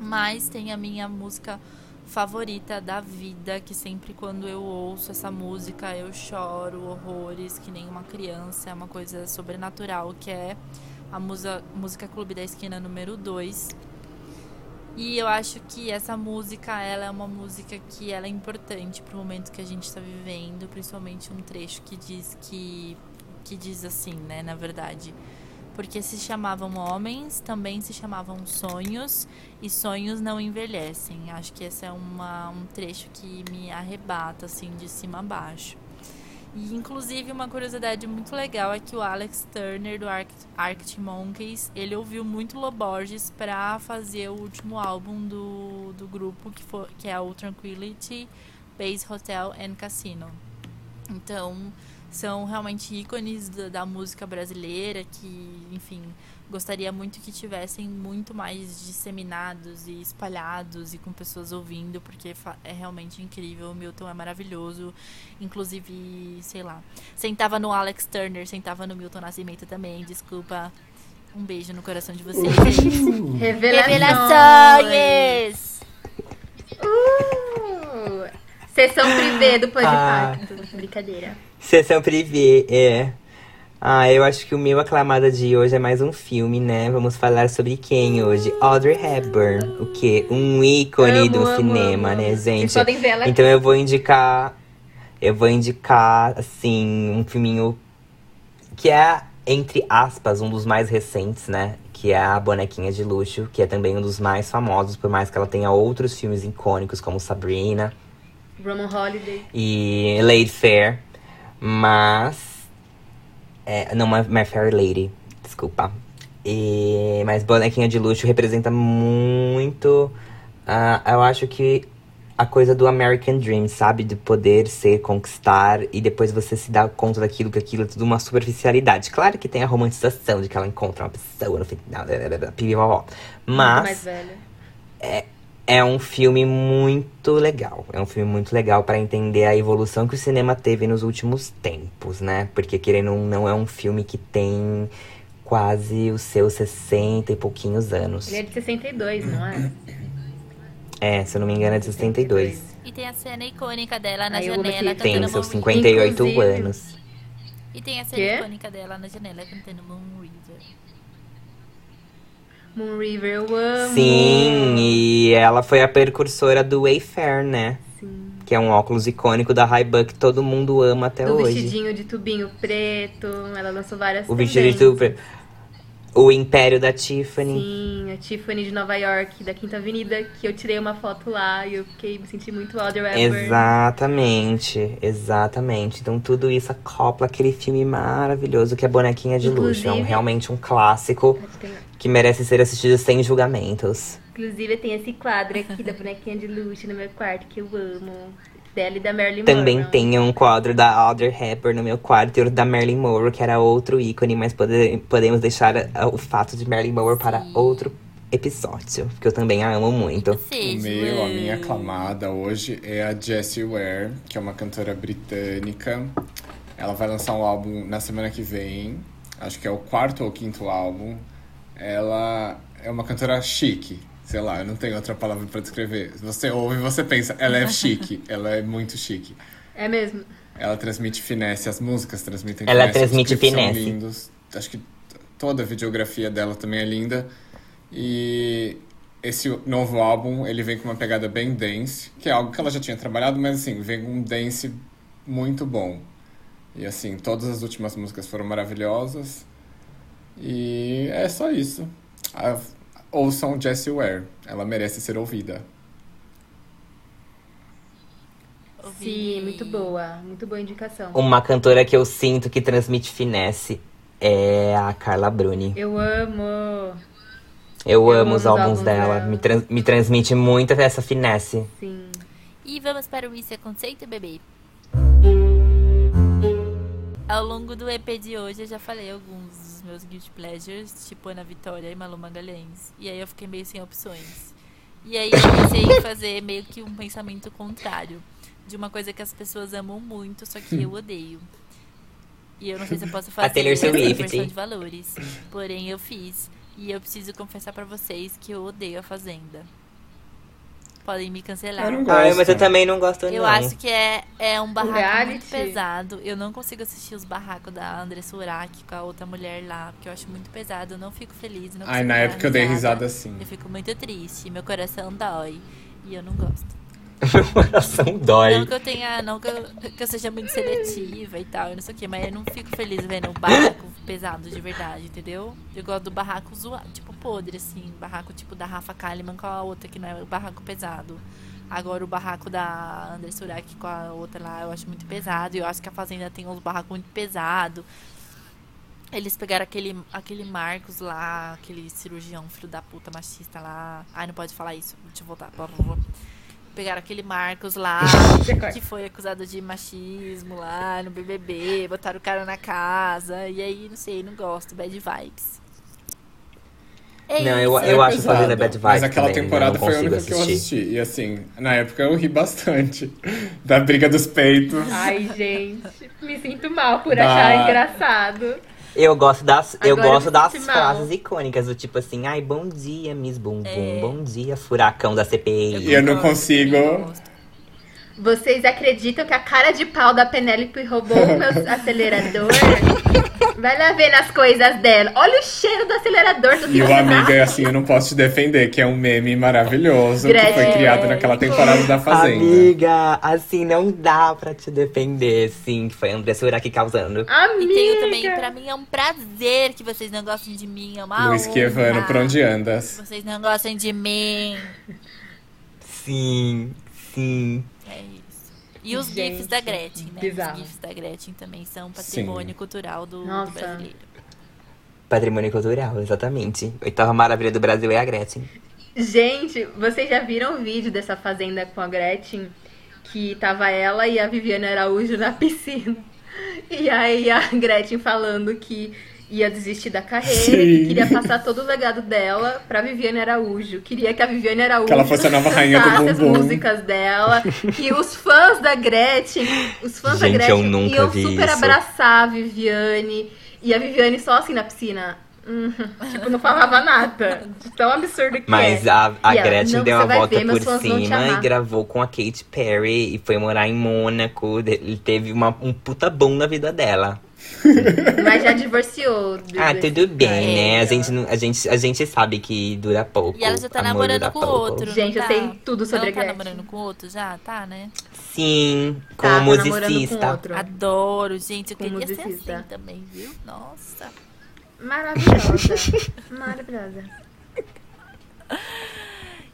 Mas tem a minha música favorita da vida, que sempre quando eu ouço essa música eu choro horrores, que nem uma criança, é uma coisa sobrenatural, que é a musa, música Clube da Esquina número 2. E eu acho que essa música, ela é uma música que ela é importante pro momento que a gente está vivendo, principalmente um trecho que diz que que diz assim, né, na verdade, porque se chamavam homens, também se chamavam sonhos, e sonhos não envelhecem. Acho que esse é uma, um trecho que me arrebata, assim, de cima a baixo. E, inclusive, uma curiosidade muito legal é que o Alex Turner, do Arc Arctic Monkeys, ele ouviu muito Loborges para fazer o último álbum do, do grupo, que, for, que é o Tranquility Base Hotel and Casino. Então, são realmente ícones da, da, música brasileira que, enfim, gostaria muito que tivessem muito mais disseminados e espalhados e com pessoas ouvindo, porque é realmente incrível. O Milton é maravilhoso. Inclusive, sei lá, sentava no Alex Turner, sentava no Milton Nascimento também, desculpa. Um beijo no coração de vocês. Revelações! Revelações! Uh! Sessão privê do Podpacto. Ah. Brincadeira. Sessão privê, é. Ah, eu acho que o meu aclamada de hoje é mais um filme, né? Vamos falar sobre quem hoje? Audrey Hepburn. O quê? Um ícone amo, do amo, cinema, amo. né, gente? Vocês podem ver ela então aqui. eu vou indicar. Eu vou indicar, assim, um filminho que é entre aspas, um dos mais recentes, né? Que é a Bonequinha de Luxo, que é também um dos mais famosos, por mais que ela tenha outros filmes icônicos, como Sabrina Roman Holiday. e Lady Fair. Mas. É, não, My, My Fair Lady, desculpa. E, mas Bonequinha de Luxo representa muito. ah, eu acho que a coisa do American Dream, sabe? De poder ser, conquistar e depois você se dá conta daquilo, que aquilo é tudo uma superficialidade. Claro que tem a romantização de que ela encontra uma pessoa no final, pipipopó. Muito mais mas velha. é um filme muito legal. É um filme muito legal para entender a evolução que o cinema teve nos últimos tempos, né? Porque querendo ou não é um filme que tem quase os seus 60 e pouquinhos anos. Ele é de 62, não é? É, se eu não me engano é de 62. E tem a cena icônica dela na Ai, janela que Tem cantando seus Moon 58 Inclusive- anos. E tem a cena Quê? icônica dela na janela cantando Moon River. Moon River, eu amo. Sim, e ela foi a precursora do Wayfair, né? Sim. Que é um óculos icônico da Ray-Ban que todo mundo ama até Do hoje. vestidinho de tubinho preto. Ela lançou várias O vestido de tendências. super. O Império da Tiffany. Sim, a Tiffany de Nova York, da Quinta Avenida, que eu tirei uma foto lá e eu fiquei, me senti muito Audrey Hepburn. Exatamente, exatamente. Então tudo isso acopla aquele filme maravilhoso que é Bonequinha de Luxo. É um, Inclusive- realmente um clássico que merece ser assistido sem julgamentos. Inclusive, tem esse quadro aqui da bonequinha de luxo no meu quarto que eu amo. Dela e da Marilyn Também Monroe. tem um quadro da Audrey Hepburn no meu quarto e outro da Marilyn Monroe, que era outro ícone, mas pode- podemos deixar ah, o fato de Marilyn Monroe para outro episódio, que eu também a amo muito. O meu, a minha aclamada hoje é a Jessie Ware, que é uma cantora britânica. Ela vai lançar um álbum na semana que vem. Acho que é o quarto ou quinto álbum. Ela é uma cantora chique. Sei lá, eu não tenho outra palavra pra descrever. Você ouve e você pensa, ela é chique. ela é muito chique. É mesmo? Ela transmite finesse, as músicas transmitem Ela finesse, transmite os clipes são finesse. lindos. Acho que toda a videografia dela também é linda. E esse novo álbum, ele vem com uma pegada bem dance, que é algo que ela já tinha trabalhado, mas assim, vem com um dance muito bom. E assim, todas as últimas músicas foram maravilhosas. E é só isso. A- ouçam Jessie Ware, ela merece ser ouvida. Ouvi- Sim, muito boa. Muito boa indicação. Uma cantora que eu sinto que transmite finesse é a Carla Bruni. Eu amo. Eu, Eu amo amo os álbuns álbuns dela, dela. Me, trans- me transmite muito essa finesse. Sim. E vamos para o Isso é Conceito, bebê? Ao longo do EP de hoje, eu já falei alguns meus guilty pleasures, tipo Ana Vitória e Malu Magalhães. E aí eu fiquei meio sem opções. E aí eu pensei em fazer meio que um pensamento contrário. De uma coisa que as pessoas amam muito, só que eu odeio. E eu não sei se eu posso fazer Taylor Swift. inversão de valores. Porém, eu fiz. E eu preciso confessar pra vocês que eu odeio a Fazenda. Podem me cancelar. Eu não gosto. Ai, mas eu também não gosto, Eu não. acho que é, é um barraco reality? muito pesado. Eu não consigo assistir os barracos da Andressa Urach com a outra mulher lá, porque eu acho muito pesado. Eu não fico feliz. Não Ai, na época eu dei risada assim. Eu fico muito triste. Meu coração dói. E eu não gosto. Meu coração dói. Não que eu tenha. Não que eu, que eu seja muito seletiva e tal, eu não sei o quê, mas eu não fico feliz vendo o barraco pesado de verdade, entendeu? Eu gosto do barraco zoado, tipo podre, assim. Barraco tipo da Rafa Kalimann com a outra, que não é o barraco pesado. Agora o barraco da Andressa Urach com a outra lá, eu acho muito pesado. E eu acho que a Fazenda tem uns barracos muito pesados. Eles pegaram aquele, aquele Marcos lá, aquele cirurgião filho da puta machista lá. Ai, não pode falar isso. Deixa eu voltar. Pegaram aquele Marcos lá, que foi acusado de machismo lá no BBB. Botaram o cara na casa. E aí, não sei, não gosto. Bad vibes. É Não, eu, eu É acho pesado, Fazenda Bad Vibes Mas aquela também, temporada foi a única consigo que eu assistir. assisti. E assim, na época eu ri bastante. Da briga dos peitos. Ai, gente. Me sinto mal por Bah. achar engraçado. Eu gosto das, eu Agora eu gosto me das mal. frases icônicas, do tipo assim, ai, bom dia, Miss Bumbum, É. bom dia, furacão da CPI. E eu não consigo- eu. Vocês acreditam que a cara de pau da Penélope roubou o meu acelerador? Vai lá ver nas coisas dela. Olha o cheiro do acelerador do E o amigo é assim, eu não posso te defender, que é um meme maravilhoso que Gretchen. foi criado naquela temporada da Fazenda. Amiga, assim, não dá pra te defender, sim, que foi a André Suraki causando. Amiga. E tenho também, pra mim é um prazer que vocês não gostem de mim, é uma Luiz Chievano, por onde andas? Vocês não gostem de mim. Sim, sim. E os Gente, GIFs da Gretchen, né? bizarro. Os GIFs da Gretchen também são patrimônio cultural do, do brasileiro. Patrimônio cultural, exatamente. Oitava maravilha do Brasil é a Gretchen. Gente, vocês já viram o vídeo dessa fazenda com a Gretchen? Que tava ela e a Viviane Araújo na piscina. E aí a Gretchen falando que ia desistir da carreira Sim. e queria passar todo o legado dela pra Viviane Araújo. Queria que a Viviane Araújo Que ela fosse a nova rainha do cantasse as bumbum. músicas dela. E os fãs da Gretchen, os fãs da Gente, Gretchen eu nunca iam vi super isso. abraçar a Viviane. E a Viviane só assim na piscina. Hum, tipo, não falava nada. De Tão absurdo que Mas é. a, a ela, Gretchen "Não, deu uma volta ver, por cima e amar." gravou com a Katy Perry e foi morar em Mônaco. Ele teve uma, um puta bom na vida dela. Mas já divorciou. do- Ah, tudo bem, cara. né? A gente, não- a, gente, a gente sabe que dura pouco. E ela já tá amor namorando com pouco. outro. Gente, não eu tá? sei tudo sobre ela a tá Gretchen. namorando com outro já? Tá, né? Sim, com Tá, o tá com musicista. outro. Adoro, gente. Eu Com queria ser musicista. assim também, viu? Nossa. Maravilhosa. Maravilhosa.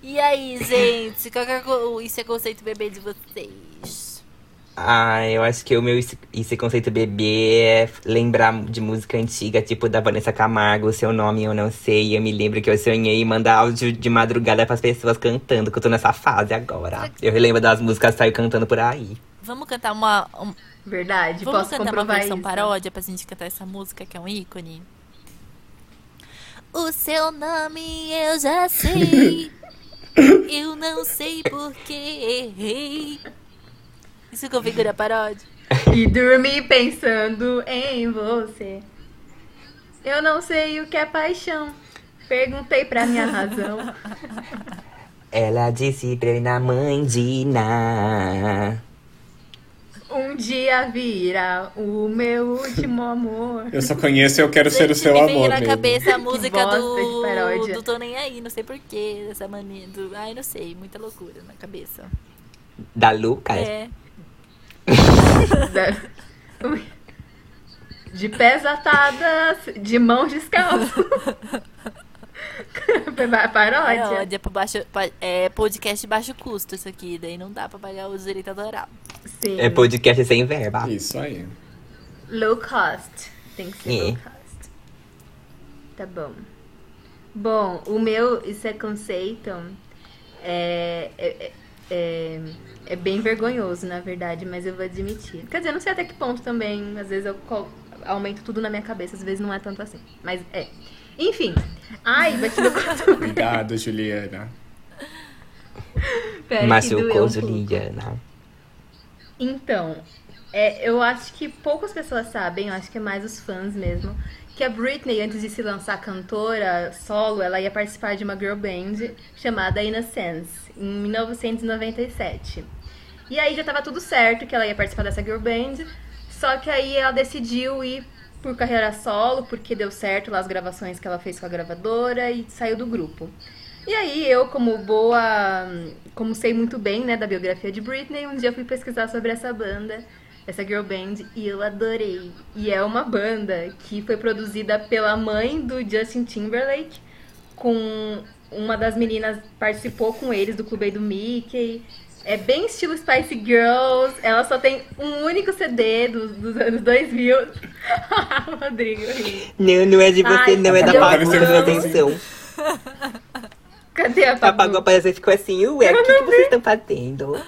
E aí, gente? Qual que é o isso é conceito bebê de vocês? Ah, eu acho que o meu esse, esse conceito bebê é lembrar de música antiga, tipo da Vanessa Camargo, o seu nome eu não sei. Eu me lembro que eu sonhei mandar áudio de madrugada pras pessoas cantando, que eu tô nessa fase agora. Eu relembro das músicas, saio cantando por aí. Vamos cantar uma. um- Verdade, vamos posso cantar uma versão isso. paródia pra gente cantar essa música que é um ícone? O seu nome eu já sei. eu não sei porque errei. Isso configura a paródia? E dormi pensando em você. Eu não sei o que é paixão. Perguntei pra minha razão. Ela disse pra ele na mãe de Ná. Um dia virá o meu último amor. Eu só conheço Eu Quero Ser o Seu me Amor na mesmo. cabeça a música do, do Tô Nem Aí, não sei porquê, dessa mania. Do, ai, não sei, muita loucura na cabeça. Da Lucas. É. De pés atadas, de mãos descalças. Paródia. Paródia pro baixo, pa- é podcast de baixo custo isso aqui, daí não dá pra pagar o direito autoral. Sim. É podcast sem verba. Isso aí. Low cost. Tem que ser É. low cost. Tá bom. Bom, o meu, isso é conceito, é, é, é, é bem vergonhoso, na verdade, mas eu vou admitir. Quer dizer, não sei até que ponto também, às vezes eu aumento tudo na minha cabeça, às vezes não é tanto assim. Mas é. Enfim. Ai, bati no cotovelo. Cuidado, Juliana. Pera doeu um pouco. Juliana. Então, é, eu acho que poucas pessoas sabem, eu acho que é mais os fãs mesmo, que a Britney, antes de se lançar cantora solo, ela ia participar de uma girl band chamada Innocence, em 1997. E aí já tava tudo certo que ela ia participar dessa girl band, só que aí ela decidiu ir por carreira solo, porque deu certo lá as gravações que ela fez com a gravadora e saiu do grupo. E aí eu, como boa, como sei muito bem, né, da biografia de Britney, um dia fui pesquisar sobre essa banda, essa girl band, e eu adorei. E é uma banda que foi produzida pela mãe do Justin Timberlake, com uma das meninas participou com eles do clube do Mickey. É bem estilo Spice Girls. Ela só tem um único CD dos, dos anos 2000. Rodrigo, ri. Não, não é de você, Ai, não, é da amo. presta atenção. cadê a A Pagu? Pagu apareceu e ficou assim, ué, o que, que vocês estão fazendo?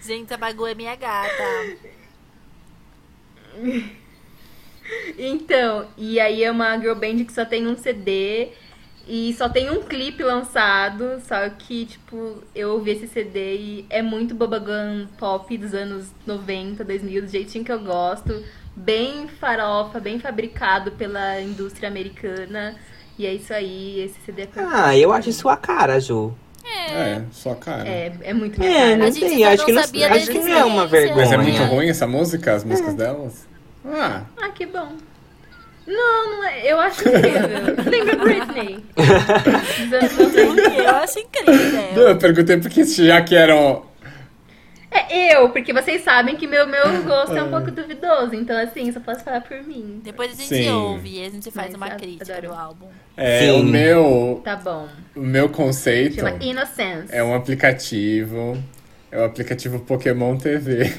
Gente, a Bagu é minha gata. Então, e aí é uma girl band que só tem um CD e só tem um clipe lançado, só que, tipo, eu ouvi esse CD e é muito bubblegum pop dos anos 90, 2000, do jeitinho que eu gosto. Bem farofa, bem fabricado pela indústria americana. E é isso aí, esse CD é. Ah, eu acho sua cara, Ju. É, sua cara. É, é muito minha É, cara. não A gente sei, só acho não que não, acho que não é uma vergonha. Mas é muito ruim essa música, as músicas delas? Ah, Ah, que bom. Não, não é. Eu acho incrível. Lembra Britney? Dos anos 90. Eu acho incrível. Não, eu perguntei porque já que eram. É eu, porque vocês sabem que meu, meu gosto é um pouco duvidoso. Então, assim, só posso falar por mim. Depois a gente Sim. ouve e a gente faz Mas uma crítica adoro. do álbum. É, Sim. o meu. Tá bom. O meu conceito Chama Innocence. é um aplicativo. É o aplicativo Pokémon TV.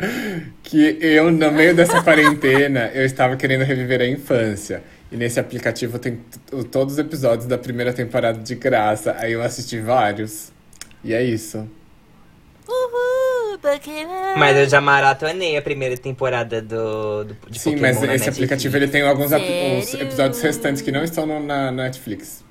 que eu, no meio dessa quarentena, eu estava querendo reviver a infância. E nesse aplicativo tem todos os episódios da primeira temporada de graça. Aí eu assisti vários. E é isso. Uhul, Pokémon! Mas eu já maratonei a primeira temporada do, do de Sim, Pokémon mas esse Netflix. aplicativo ele tem alguns ap- episódios restantes que não estão no- na Netflix.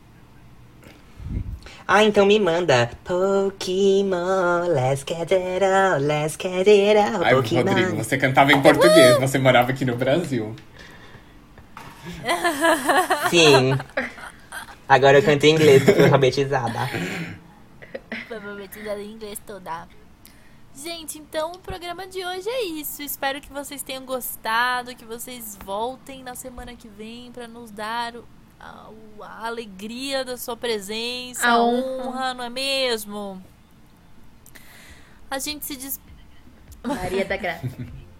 Ah, então me manda. Pokémon, let's get it out, let's get it out, Ai, Pokémon. Rodrigo, você cantava em português, você morava aqui no Brasil. Sim. Agora eu canto em inglês, porque eu fui alfabetizada. Alfabetizada em inglês toda. Gente, então o programa de hoje é isso. Espero que vocês tenham gostado, que vocês voltem na semana que vem para nos dar a, a alegria da sua presença, A honra. honra, não é mesmo? A gente se des... Maria da Graça.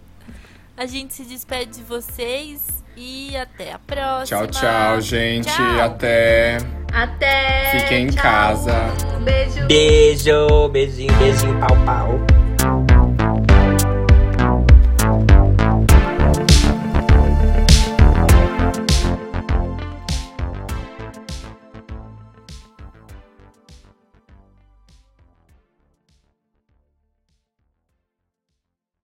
a gente se despede de vocês e até a próxima. Tchau, tchau, gente. Tchau. Até. Até. Fiquem em tchau. casa. Beijo. Beijo, beijinho, beijinho, pau, pau.